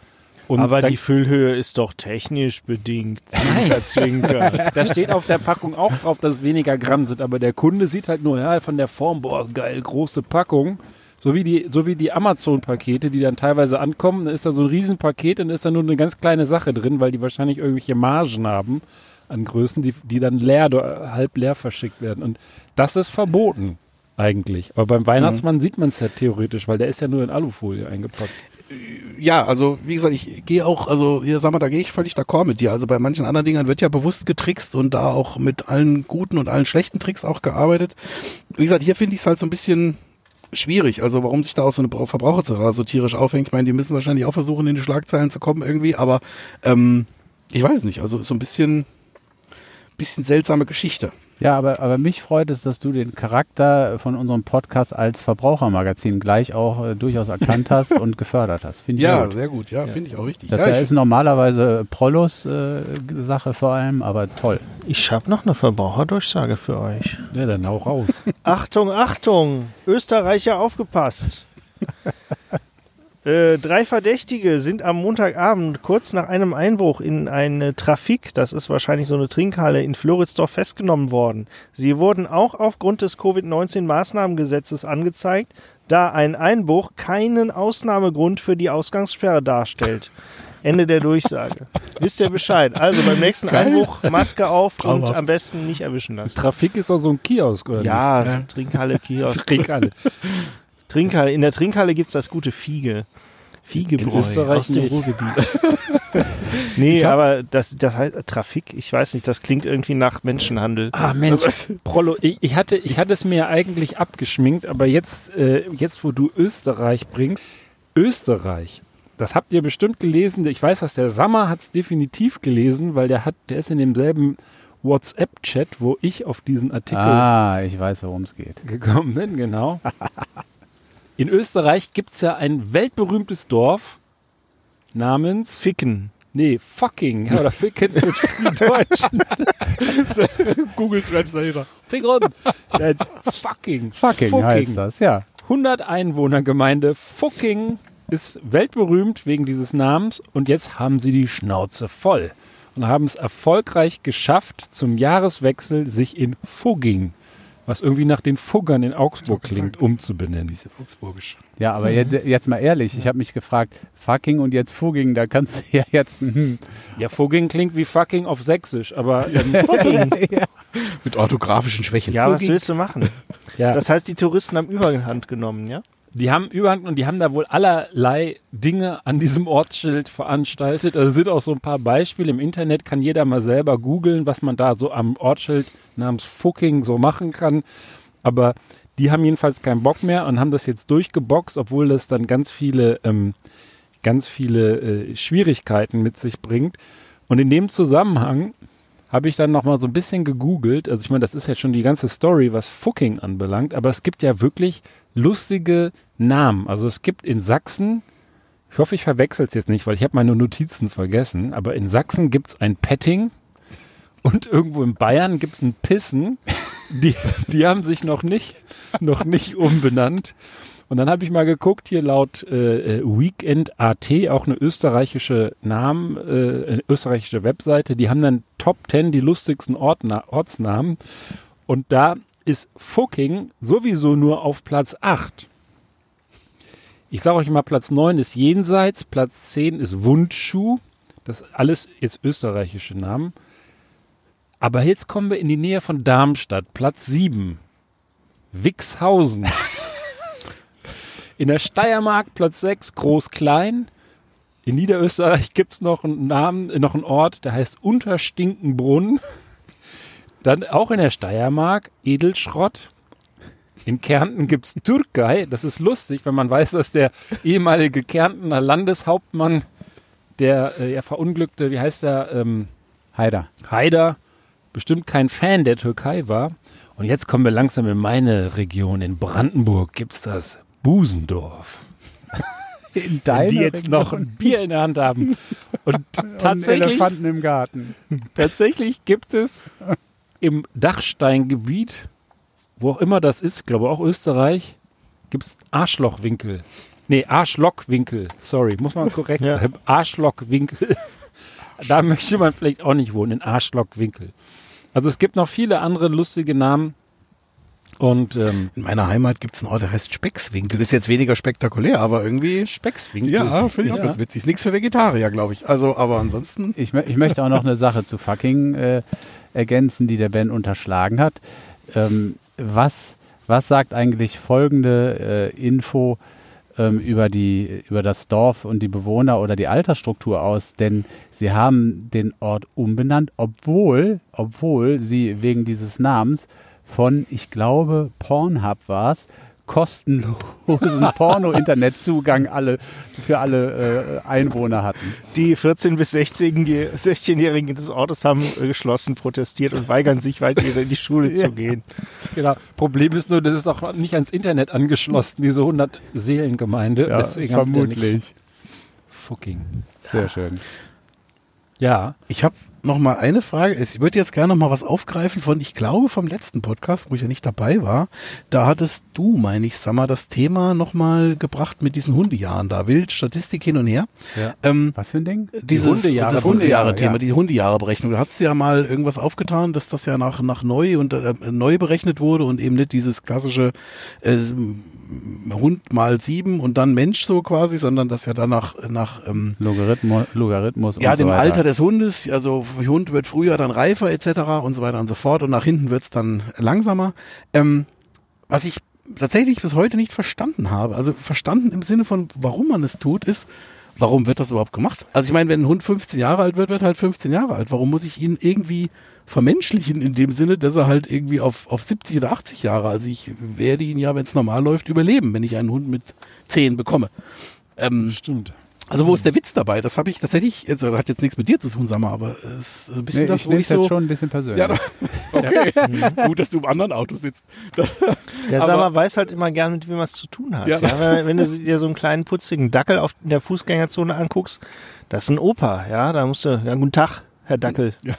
Und Aber dann- die Füllhöhe ist doch technisch bedingt. Zwinker, zwinker. Da steht auf der Packung auch drauf, dass es weniger Gramm sind, aber der Kunde sieht halt nur, ja, von der Form, boah, geil, große Packung. So wie die, so wie die Amazon-Pakete, die dann teilweise ankommen, dann ist da so ein Riesenpaket und ist da nur eine ganz kleine Sache drin, weil die wahrscheinlich irgendwelche Margen haben an Größen, die, die dann leer, oder halb leer verschickt werden. Und das ist verboten eigentlich. Aber beim Weihnachtsmann sieht man es ja theoretisch, weil der ist ja nur in Alufolie eingepackt. ja, also wie gesagt, ich gehe auch, also hier sag mal, da gehe ich völlig d'accord mit dir. Also bei manchen anderen Dingern wird ja bewusst getrickst und da auch mit allen guten und allen schlechten Tricks auch gearbeitet. Wie gesagt, hier finde ich es halt so ein bisschen schwierig. Also warum sich da auch so eine Brau- Verbraucherzentrale so tierisch aufhängt. Ich meine, die müssen wahrscheinlich auch versuchen, in die Schlagzeilen zu kommen irgendwie, aber ähm, ich weiß nicht. Also so ein bisschen, bisschen seltsame Geschichte. Ja, aber, aber mich freut es, dass du den Charakter von unserem Podcast als Verbrauchermagazin gleich auch äh, durchaus erkannt hast und gefördert hast. Finde ich Ja, gut. sehr gut. Ja, finde ich auch richtig. Das ja, da ist normalerweise Prollos äh, Sache vor allem, aber toll. Ich habe noch eine Verbraucherdurchsage für euch. Ja, dann hau raus. Achtung, Achtung! Österreicher aufgepasst! Äh, drei Verdächtige sind am Montagabend kurz nach einem Einbruch in eine Trafik, das ist wahrscheinlich so eine Trinkhalle in Floridsdorf, festgenommen worden. Sie wurden auch aufgrund des Covid-19-Maßnahmengesetzes angezeigt, da ein Einbruch keinen Ausnahmegrund für die Ausgangssperre darstellt. Ende der Durchsage. Wisst ihr Bescheid? Also beim nächsten Einbruch Maske auf und Traumhaft. am besten nicht erwischen lassen. Trafik ist doch so ein Kiosk, oder Ja, Ja. so Trinkhalle, Kiosk. nicht? Trinkhalle. Trinkhalle. In der Trinkhalle gibt's das gute Fiege. Fiegebräu Österreich aus dem nicht. Ruhrgebiet. nee, aber das, das heißt Trafik, ich weiß nicht, das klingt irgendwie nach Menschenhandel. Ah Mensch, Prollo, ich, ich, hatte, ich hatte es mir eigentlich abgeschminkt, aber jetzt, äh, jetzt wo du Österreich bringst, Österreich, das habt ihr bestimmt gelesen. Ich weiß, dass der Sammer hat es definitiv gelesen, weil der hat, der ist in demselben WhatsApp-Chat, wo ich auf diesen Artikel Ah, ich weiß, worum es geht. gekommen bin, genau. In Österreich gibt es ja ein weltberühmtes Dorf namens Ficken. Nee, fucking. Oder ficken für die Deutschen. Googles Webseite. Fick rund. Nein, fucking. Fucking, heißt das, ja. 100 Einwohnergemeinde Fucking ist weltberühmt wegen dieses Namens und jetzt haben sie die Schnauze voll und haben es erfolgreich geschafft, zum Jahreswechsel sich in Fugging, was irgendwie nach den Fuggern in Augsburg klingt, umzubenennen. Diese Augsburgisch. Ja, aber jetzt, jetzt mal ehrlich, ich habe mich gefragt, fucking und jetzt fugging, da kannst du ja jetzt. hm, Ja, Fugging klingt wie fucking auf Sächsisch, aber ähm, Mit orthografischen Schwächen. Ja, was willst du machen? ja. Das heißt, die Touristen haben Überhand genommen, ja? Die haben Überhand und die haben da wohl allerlei Dinge an diesem Ortsschild veranstaltet. Also sind auch so ein paar Beispiele im Internet, kann jeder mal selber googeln, was man da so am Ortsschild namens Fucking so machen kann. Aber die haben jedenfalls keinen Bock mehr und haben das jetzt durchgeboxt, obwohl das dann ganz viele, ähm, ganz viele äh, Schwierigkeiten mit sich bringt. Und in dem Zusammenhang habe ich dann noch mal so ein bisschen gegoogelt. Also ich meine, das ist ja schon die ganze Story, was Fucking anbelangt, aber es gibt ja wirklich lustige Namen. Also es gibt in Sachsen, ich hoffe, ich verwechsel es jetzt nicht, weil ich habe meine Notizen vergessen, aber in Sachsen gibt es ein Petting und irgendwo in Bayern gibt es ein Pissen. Die, die haben sich noch nicht, noch nicht umbenannt. Und dann habe ich mal geguckt, hier laut äh, äh, Weekend AT, auch eine österreichische Namen, äh, eine österreichische Webseite, die haben dann Top 10 die lustigsten Ortna Ortsnamen. Und da ist Fucking sowieso nur auf Platz 8. Ich sage euch mal, Platz 9 ist Jenseits, Platz 10 ist Wundschuh. Das alles ist österreichische Namen. Aber jetzt kommen wir in die Nähe von Darmstadt, Platz 7. Wixhausen. In der Steiermark Platz 6, Groß-Klein. In Niederösterreich gibt es noch einen Namen, äh, noch einen Ort, der heißt Unterstinkenbrunn. Dann auch in der Steiermark Edelschrott. In Kärnten gibt es Türkei. Das ist lustig, wenn man weiß, dass der ehemalige Kärntener Landeshauptmann, der äh, ja verunglückte, wie heißt der, ähm, Heider. Haider, bestimmt kein Fan der Türkei war. Und jetzt kommen wir langsam in meine Region. In Brandenburg gibt es das Busendorf. In die jetzt noch ein Bier in der Hand haben. Und tatsächlich tatsächlich, Elefanten im Garten. tatsächlich gibt es im Dachsteingebiet, wo auch immer das ist, glaube auch Österreich, gibt es Arschlochwinkel. Nee, Arschlockwinkel. Sorry, muss man korrekt Ja. Arschlockwinkel. Da möchte man vielleicht auch nicht wohnen, in Arschlockwinkel. Also es gibt noch viele andere lustige Namen. Und ähm, In meiner Heimat gibt es einen Ort, der heißt Speckswinkel. Ist jetzt weniger spektakulär, aber irgendwie. Speckswinkel. Ja, finde ich auch Ja. ganz witzig. Ist nichts für Vegetarier, glaube ich. Also, aber ansonsten. Ich, ich möchte auch noch eine Sache zu fucking äh, ergänzen, die der Ben unterschlagen hat. Ähm, was, was sagt eigentlich folgende äh, Info ähm, über, die, über das Dorf und die Bewohner oder die Altersstruktur aus? Denn sie haben den Ort umbenannt, obwohl, obwohl sie wegen dieses Namens von, ich glaube, Pornhub war es, kostenlosen Porno-Internetzugang alle, für alle äh, Einwohner hatten. Die 14- bis 16-Jährigen 16-Jährigen des Ortes haben äh, geschlossen protestiert und weigern sich weiter in die Schule zu gehen. Genau. Problem ist nur, das ist auch nicht ans Internet angeschlossen, diese 100 Seelengemeinde. Ja, Deswegen vermutlich. Fucking. Sehr schön. Ja. Ich habe noch mal eine Frage. Ich würde jetzt gerne noch mal was aufgreifen von, ich glaube, vom letzten Podcast, wo ich ja nicht dabei war. Da hattest du, meine ich, sag mal, das Thema noch mal gebracht mit diesen Hundejahren da. Wild, Statistik hin und her. Ja. Ähm, Was für ein Ding? dieses Hundejahre- das Hundejahre-Thema, ja. diese Hundejahre-Berechnung. Da hat sie ja mal irgendwas aufgetan, dass das ja nach, nach neu und äh, neu berechnet wurde und eben nicht dieses klassische äh, Hund mal sieben und dann Mensch so quasi, sondern das ja dann nach, nach ähm, Logarithmus, Logarithmus ja, und so dem weiter. Alter des Hundes, also Hund wird früher dann reifer etc. und so weiter und so fort und nach hinten wird's dann langsamer. Ähm, was ich tatsächlich bis heute nicht verstanden habe, also verstanden im Sinne von, warum man es tut, ist, warum wird das überhaupt gemacht? Also ich meine, wenn ein Hund 15 Jahre alt wird, wird er halt 15 Jahre alt. Warum muss ich ihn irgendwie vermenschlichen in dem Sinne, dass er halt irgendwie auf, auf 70 oder 80 Jahre, also ich werde ihn ja, wenn es normal läuft, überleben, wenn ich einen Hund mit 10 bekomme. Ähm, Stimmt. Also wo ist der Witz dabei? Das habe ich tatsächlich, also hat jetzt nichts mit dir zu tun, sag mal, aber es ist ein bisschen Nee, das, ich wo ich jetzt so... schon ein bisschen persönlich. Ja, okay. Gut, dass du im anderen Auto sitzt. Der Aber- Sammer weiß halt immer gern, mit wem er es zu tun hat. Ja. Ja. wenn, wenn du dir so einen kleinen putzigen Dackel auf in der Fußgängerzone anguckst, das ist ein Opa, ja, da musst du, ja, guten Tag, Herr Dackel. Ja.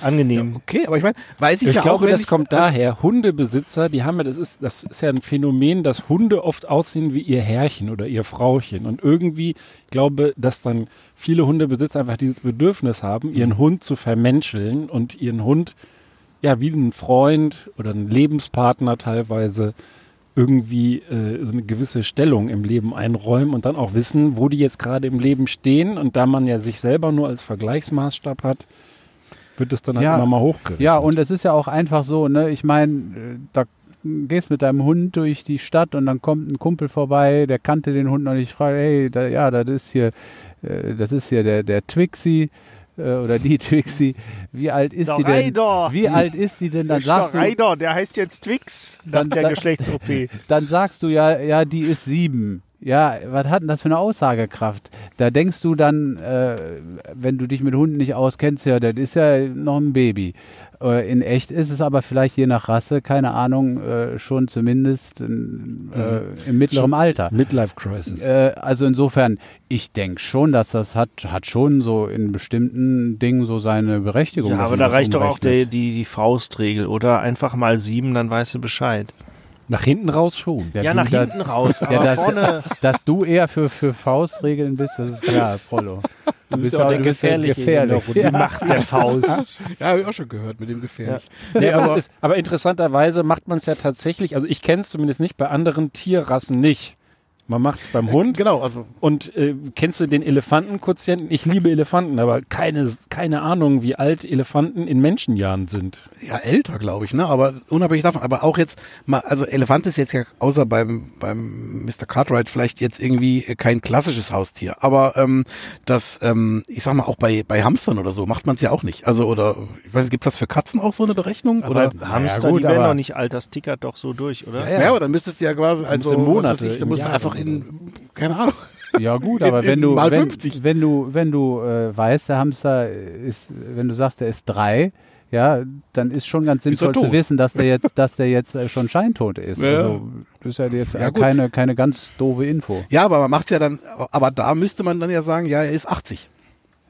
Angenehm. Okay, aber ich meine, weiß ich, Ich ja glaube, auch, wenn das ich, kommt daher. Hundebesitzer, die haben ja, das ist, das ist ja ein Phänomen, dass Hunde oft aussehen wie ihr Herrchen oder ihr Frauchen. Und irgendwie, ich glaube, dass dann viele Hundebesitzer einfach dieses Bedürfnis haben, ihren Hund zu vermenscheln und ihren Hund, ja, wie einen Freund oder einen Lebenspartner teilweise irgendwie äh, so eine gewisse Stellung im Leben einräumen und dann auch wissen, wo die jetzt gerade im Leben stehen. Und da man ja sich selber nur als Vergleichsmaßstab hat, wird es dann halt Ja. immer mal hochgerechnet. Ja, und es ist ja auch einfach so, ne? Ich meine, äh, da gehst mit deinem Hund durch die Stadt und dann kommt ein Kumpel vorbei, der kannte den Hund noch nicht, fragt, hey, da, ja, das ist hier, äh, das ist hier der, der Twixie äh, oder die Twixie. Wie alt ist Der sie denn? Reider. Wie alt ist sie denn? Dann sagst du, Reider, der heißt jetzt Twix, Dann- der Geschlechts-OP. dann sagst du ja, ja, die ist sieben. Ja, was hat denn das für eine Aussagekraft? Da denkst du dann, äh, wenn du dich mit Hunden nicht auskennst, ja, das ist ja noch ein Baby. Äh, in echt ist es aber vielleicht je nach Rasse, keine Ahnung, äh, schon zumindest äh, im mittleren Alter. Midlife Crisis. Äh, also insofern, ich denke schon, dass das hat, hat schon so in bestimmten Dingen so seine Berechtigung. Ja, aber da reicht doch auch umrechnet. die, die, die Faustregel, oder? Einfach mal sieben, dann weißt du Bescheid. Nach hinten raus schon. Ja, du, nach da- hinten raus, aber Ja, das, vorne... dass du eher für, für Faustregeln bist, das ist klar, Prollo. Du bist ja auch der du bist ja Gefährliche der gefährlich. Ja. Die Macht der Faust. ja, habe ich auch schon gehört mit dem gefährlich. Nee, aber, aber- aber interessanterweise macht man es ja tatsächlich, also ich kenne es zumindest nicht, bei anderen Tierrassen nicht. Man macht es beim Hund Genau, also und äh, kennst du den Elefantenquotienten? Ich liebe Elefanten, aber keine, keine Ahnung, wie alt Elefanten in Menschenjahren sind. ja älter, glaube ich, ne? Aber unabhängig davon, aber auch jetzt mal, also Elefant ist jetzt ja außer beim beim Mr. Cartwright vielleicht jetzt irgendwie kein klassisches Haustier, aber ähm, das, ähm, ich sag mal auch bei bei Hamstern oder so macht man es ja auch nicht. Also oder ich weiß, gibt das für Katzen auch so eine Berechnung Aber oder? Hamster, gut, die werden doch nicht alt, das tickert doch so durch, oder? Ja, aber dann müsstest du ja quasi also Monate, was weiß ich, dann musst du Jahre einfach in keine Ahnung. Ja gut, aber in wenn du mal wenn, 50. wenn du wenn du äh, weißt, der Hamster ist, wenn du sagst, der ist drei, ja, dann ist schon ganz sinnvoll zu wissen, dass der jetzt, dass der jetzt äh, schon scheintot ist. Ja. Also das ist ja jetzt Ja, keine keine ganz doofe Info. Ja, aber man macht's ja dann, aber da müsste man dann ja sagen, ja, er ist 80.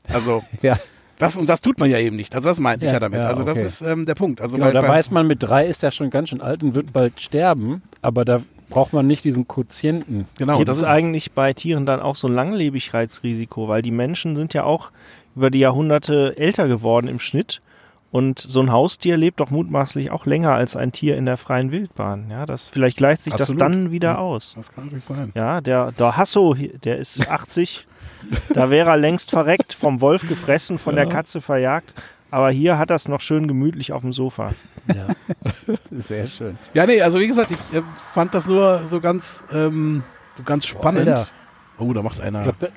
Also Ja, das und das tut man ja eben nicht. Also das meinte ich Ja, ja damit. ja, also das okay. ist ähm, der Punkt. Also Genau, bei, da bei, weiß man, mit drei ist er schon ganz schön alt und wird bald sterben, aber da braucht man nicht diesen Quotienten. genau, Gibt das es ist eigentlich bei Tieren dann auch so ein Langlebigkeitsrisiko? Weil die Menschen sind ja auch über die Jahrhunderte älter geworden im Schnitt. Und so ein Haustier lebt doch mutmaßlich auch länger als ein Tier in der freien Wildbahn. Ja, das vielleicht gleicht sich Absolut. das dann wieder Ja. aus. Das kann natürlich sein. Ja, der, der Hasso, der ist 80. da wäre er längst verreckt, vom Wolf gefressen, von der Katze verjagt. Aber hier hat er es noch schön gemütlich auf dem Sofa. sehr schön. Ja, nee, also wie gesagt, ich äh, fand das nur so ganz, ähm, so ganz spannend. Alter. oh, da macht einer. Ich glaub, da-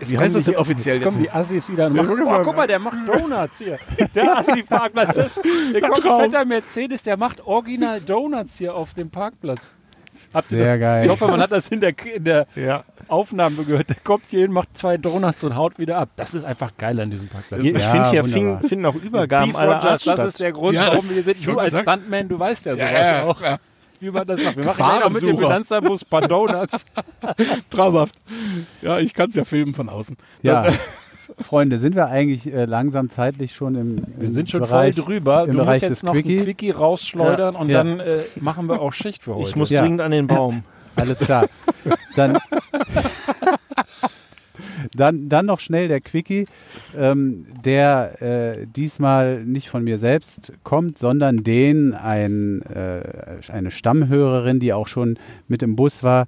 jetzt Wie heißt das denn offiziell Jetzt kommen die Assis wieder und Ja, machen, oh, guck mal, der macht Donuts hier. Der Assi-Parkplatz, das- der kommt fetter Mercedes, der macht original Donuts hier auf dem Parkplatz. Habt ihr Sehr das? geil. Ich hoffe, man hat das in der, in der Ja. Aufnahme gehört. Der kommt hier hin, macht zwei Donuts und haut wieder ab. Das ist einfach geil an diesem Parkplatz. Ich Ja, finde hier wunderbar. fin- finden auch Übergaben Beef aller Art Rogers, das statt. ist der Grund, Ja, warum wir hier sind. Du als gesagt. Stuntman, du weißt ja sowas ja, auch, ja. wie man das macht. Wir machen auch mit dem. Finanzbus ein paar Donuts. Traumhaft. Ja, ich kann es ja filmen von außen. Ja. Das, Freunde, sind wir eigentlich äh, langsam zeitlich schon im, im Wir sind schon Bereich, voll drüber. im Du Bereich musst jetzt des noch Quickie? einen Quickie rausschleudern und Ja. dann äh, machen wir auch Schicht für heute. Ich muss Ja. dringend an den Baum. Alles klar. Dann, dann, dann noch schnell der Quickie, ähm, der äh, diesmal nicht von mir selbst kommt, sondern den ein, äh, eine Stammhörerin, die auch schon mit im Bus war,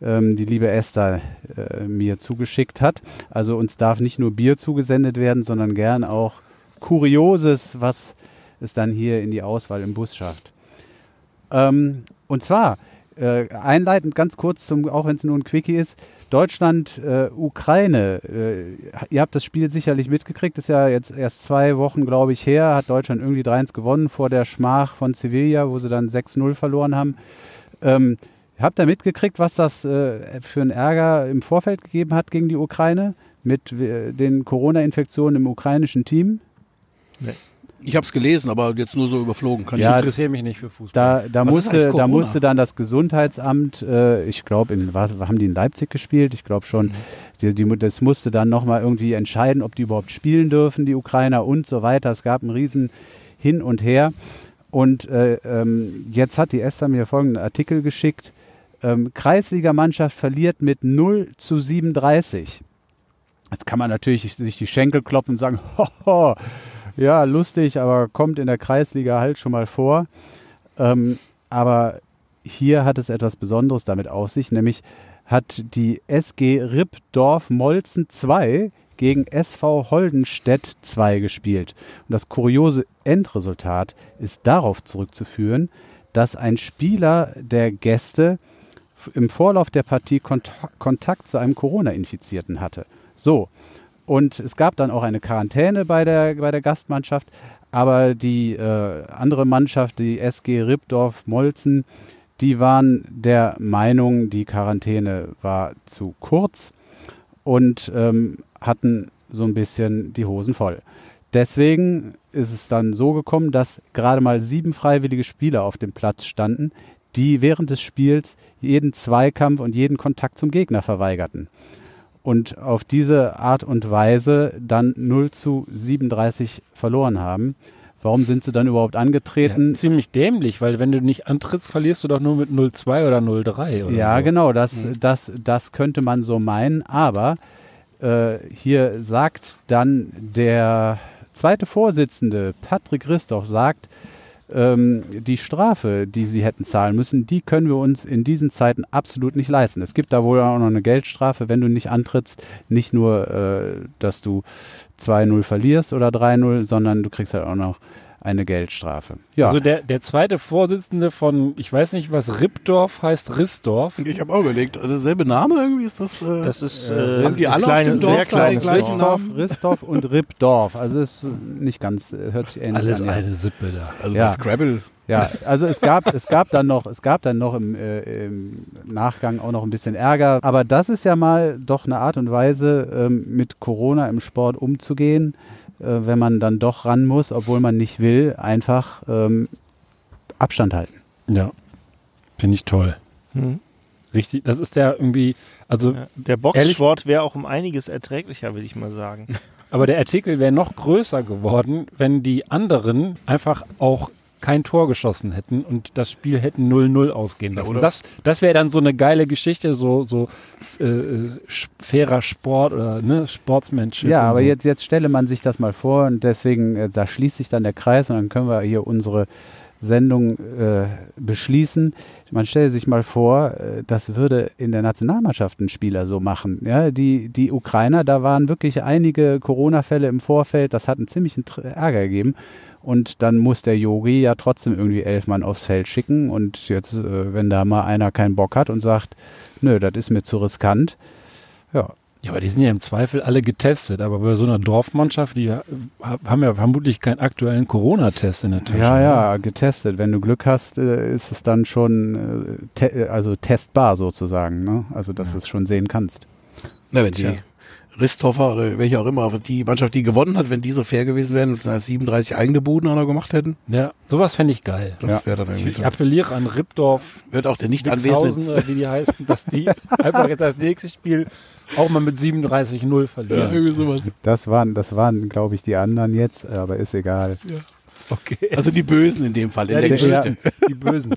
ähm, die liebe Esther äh, mir zugeschickt hat. Also uns darf nicht nur Bier zugesendet werden, sondern gern auch Kurioses, was es dann hier in die Auswahl im Bus schafft. Ähm, und zwar äh, einleitend ganz kurz, zum, auch wenn es nur ein Quickie ist. Deutschland, äh, Ukraine. Äh, ihr habt das Spiel sicherlich mitgekriegt. Ist ja jetzt erst zwei Wochen, glaube ich, her. Hat Deutschland irgendwie 3-1 gewonnen vor der Schmach von Sevilla, wo sie dann 6-0 verloren haben. Ähm, habt ihr mitgekriegt, was das äh, für einen Ärger im Vorfeld gegeben hat gegen die Ukraine mit äh, den Corona-Infektionen im ukrainischen Team? Ich habe es gelesen, aber jetzt nur so überflogen. Kann Ja, ich interessiere mich nicht für Fußball. Da, da, musste, da musste dann das Gesundheitsamt, äh, ich glaube, haben die in Leipzig gespielt? Ich glaube schon. Die, die, das musste dann nochmal irgendwie entscheiden, ob die überhaupt spielen dürfen, die Ukrainer und so weiter. Es gab einen riesen Hin und Her. Und äh, ähm, jetzt hat die Esther mir folgenden Artikel geschickt. Ähm, Kreisligamannschaft verliert mit 0 zu 37. Jetzt kann man natürlich sich die Schenkel klopfen und sagen, hoho, ja, lustig, aber kommt in der Kreisliga halt schon mal vor. Ähm, aber hier hat es etwas Besonderes damit auf sich, nämlich hat die SG Rippdorf Molzen 2 gegen SV Holdenstedt 2 gespielt. Und das kuriose Endresultat ist darauf zurückzuführen, dass ein Spieler der Gäste im Vorlauf der Partie Kont Kontakt zu einem Corona-Infizierten hatte. So, und es gab dann auch eine Quarantäne bei der, bei der Gastmannschaft, aber die äh, andere Mannschaft, die SG Rippdorf Molzen, die waren der Meinung, die Quarantäne war zu kurz und ähm, hatten so ein bisschen die Hosen voll. Deswegen ist es dann so gekommen, dass gerade mal sieben freiwillige Spieler auf dem Platz standen, die während des Spiels jeden Zweikampf und jeden Kontakt zum Gegner verweigerten. Und auf diese Art und Weise dann 0 zu 37 verloren haben. Warum sind sie dann überhaupt Ja, angetreten? ziemlich dämlich, weil wenn du nicht antrittst, verlierst du doch nur mit 0-2 oder 0-3 oder Ja, so. genau, das, das, das könnte man so meinen, aber äh, hier sagt dann der zweite Vorsitzende, Patrick Christoph, sagt, ähm, die Strafe, die sie hätten zahlen müssen, die können wir uns in diesen Zeiten absolut nicht leisten. Es gibt da wohl auch noch eine Geldstrafe, wenn du nicht antrittst, nicht nur, äh, dass du 2-0 verlierst oder 3-0, sondern du kriegst halt auch noch eine Geldstrafe. Ja, Also der, der zweite Vorsitzende von, ich weiß nicht, was Rippdorf heißt, Rissdorf. Ich habe auch überlegt, derselbe Name irgendwie ist das. Äh, Das ist Äh, äh, haben die ein alle auf kleine, dem Dorf sehr kleines den gleichen Dorf. Namen? Ristorf und Rippdorf. Also ist nicht ganz, äh, hört sich ähnlich Alles an. ja. eine Sippe da. also ja. Scrabble. Ja, also es gab, es gab dann noch, es gab dann noch im, äh, im Nachgang auch noch ein bisschen Ärger. Aber das ist ja mal doch eine Art und Weise, ähm, mit Corona im Sport umzugehen, äh, wenn man dann doch ran muss, obwohl man nicht will, einfach ähm, Abstand halten. Ja, finde ich toll. Hm. Richtig, das ist ja irgendwie, also, Ja, der Boxsport wäre auch um einiges erträglicher, würde ich mal sagen. aber der Artikel wäre noch größer geworden, wenn die anderen einfach auch kein Tor geschossen hätten und das Spiel hätten 0-0 ausgehen Ja, lassen. oder? das das wäre dann so eine geile Geschichte, so, so äh, sch- fairer Sport oder ne, Sportsmanship. Ja, aber so. jetzt, jetzt stelle man sich das mal vor und deswegen, äh, da schließt sich dann der Kreis und dann können wir hier unsere Sendung äh, beschließen. Man stelle sich mal vor, äh, das würde in der Nationalmannschaft ein Spieler so machen. Ja, die, die Ukrainer, da waren wirklich einige Corona-Fälle im Vorfeld, das hat einen ziemlichen Ärger gegeben. Und dann muss der Yogi ja trotzdem irgendwie elf Mann aufs Feld schicken. Und jetzt, äh, wenn da mal einer keinen Bock hat und sagt, nö, das ist mir zu riskant, ja, Ja, aber die sind ja im Zweifel alle getestet. Aber bei so einer Dorfmannschaft, die ha- haben ja vermutlich keinen aktuellen Corona-Test in der Tasche. Ja, ja, getestet. Wenn du Glück hast, äh, ist es dann schon äh, te also testbar sozusagen. Ne? Also, dass du es schon sehen kannst. Na, wenn die. Ristoffer oder welche auch immer, aber die Mannschaft, die gewonnen hat, wenn die so fair gewesen wären und 37 eigene Buden auch noch gemacht hätten, Ja, sowas fände ich geil. das wäre dann irgendwie Ich toll. appelliere an Ripdorf, Wird auch der nicht anwesende wie die heißen, dass die einfach jetzt das nächste Spiel auch mal mit 37-0 ja, verlieren. irgendwie sowas. Das waren, das waren, glaube ich, die anderen jetzt, aber ist egal. Okay. Also die Bösen in dem Fall, in Ja, der die, Geschichte. Bösen, die Bösen.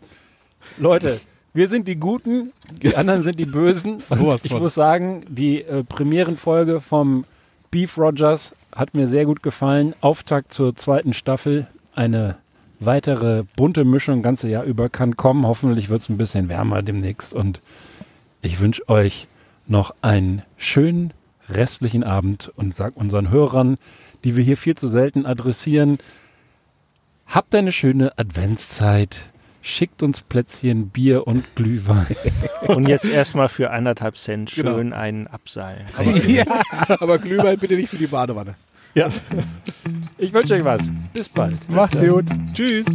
Leute, wir sind die Guten, die anderen sind die Bösen. Und ich muss sagen, die äh, Premierenfolge vom Beef Rogers hat mir sehr gut gefallen. Auftakt zur zweiten Staffel. Eine weitere bunte Mischung ganze Jahr über kann kommen. Hoffentlich wird es ein bisschen wärmer demnächst. Und ich wünsche euch noch einen schönen restlichen Abend und sag unseren Hörern, die wir hier viel zu selten adressieren, Habt eine schöne Adventszeit. Schickt uns Plätzchen, Bier und Glühwein. Und jetzt erstmal für anderthalb Cent Genau. schön einen Abseil. Aber Glühwein bitte nicht für die Badewanne. Ja. Ich wünsche euch was. Bis bald. Macht's gut. Tschüss.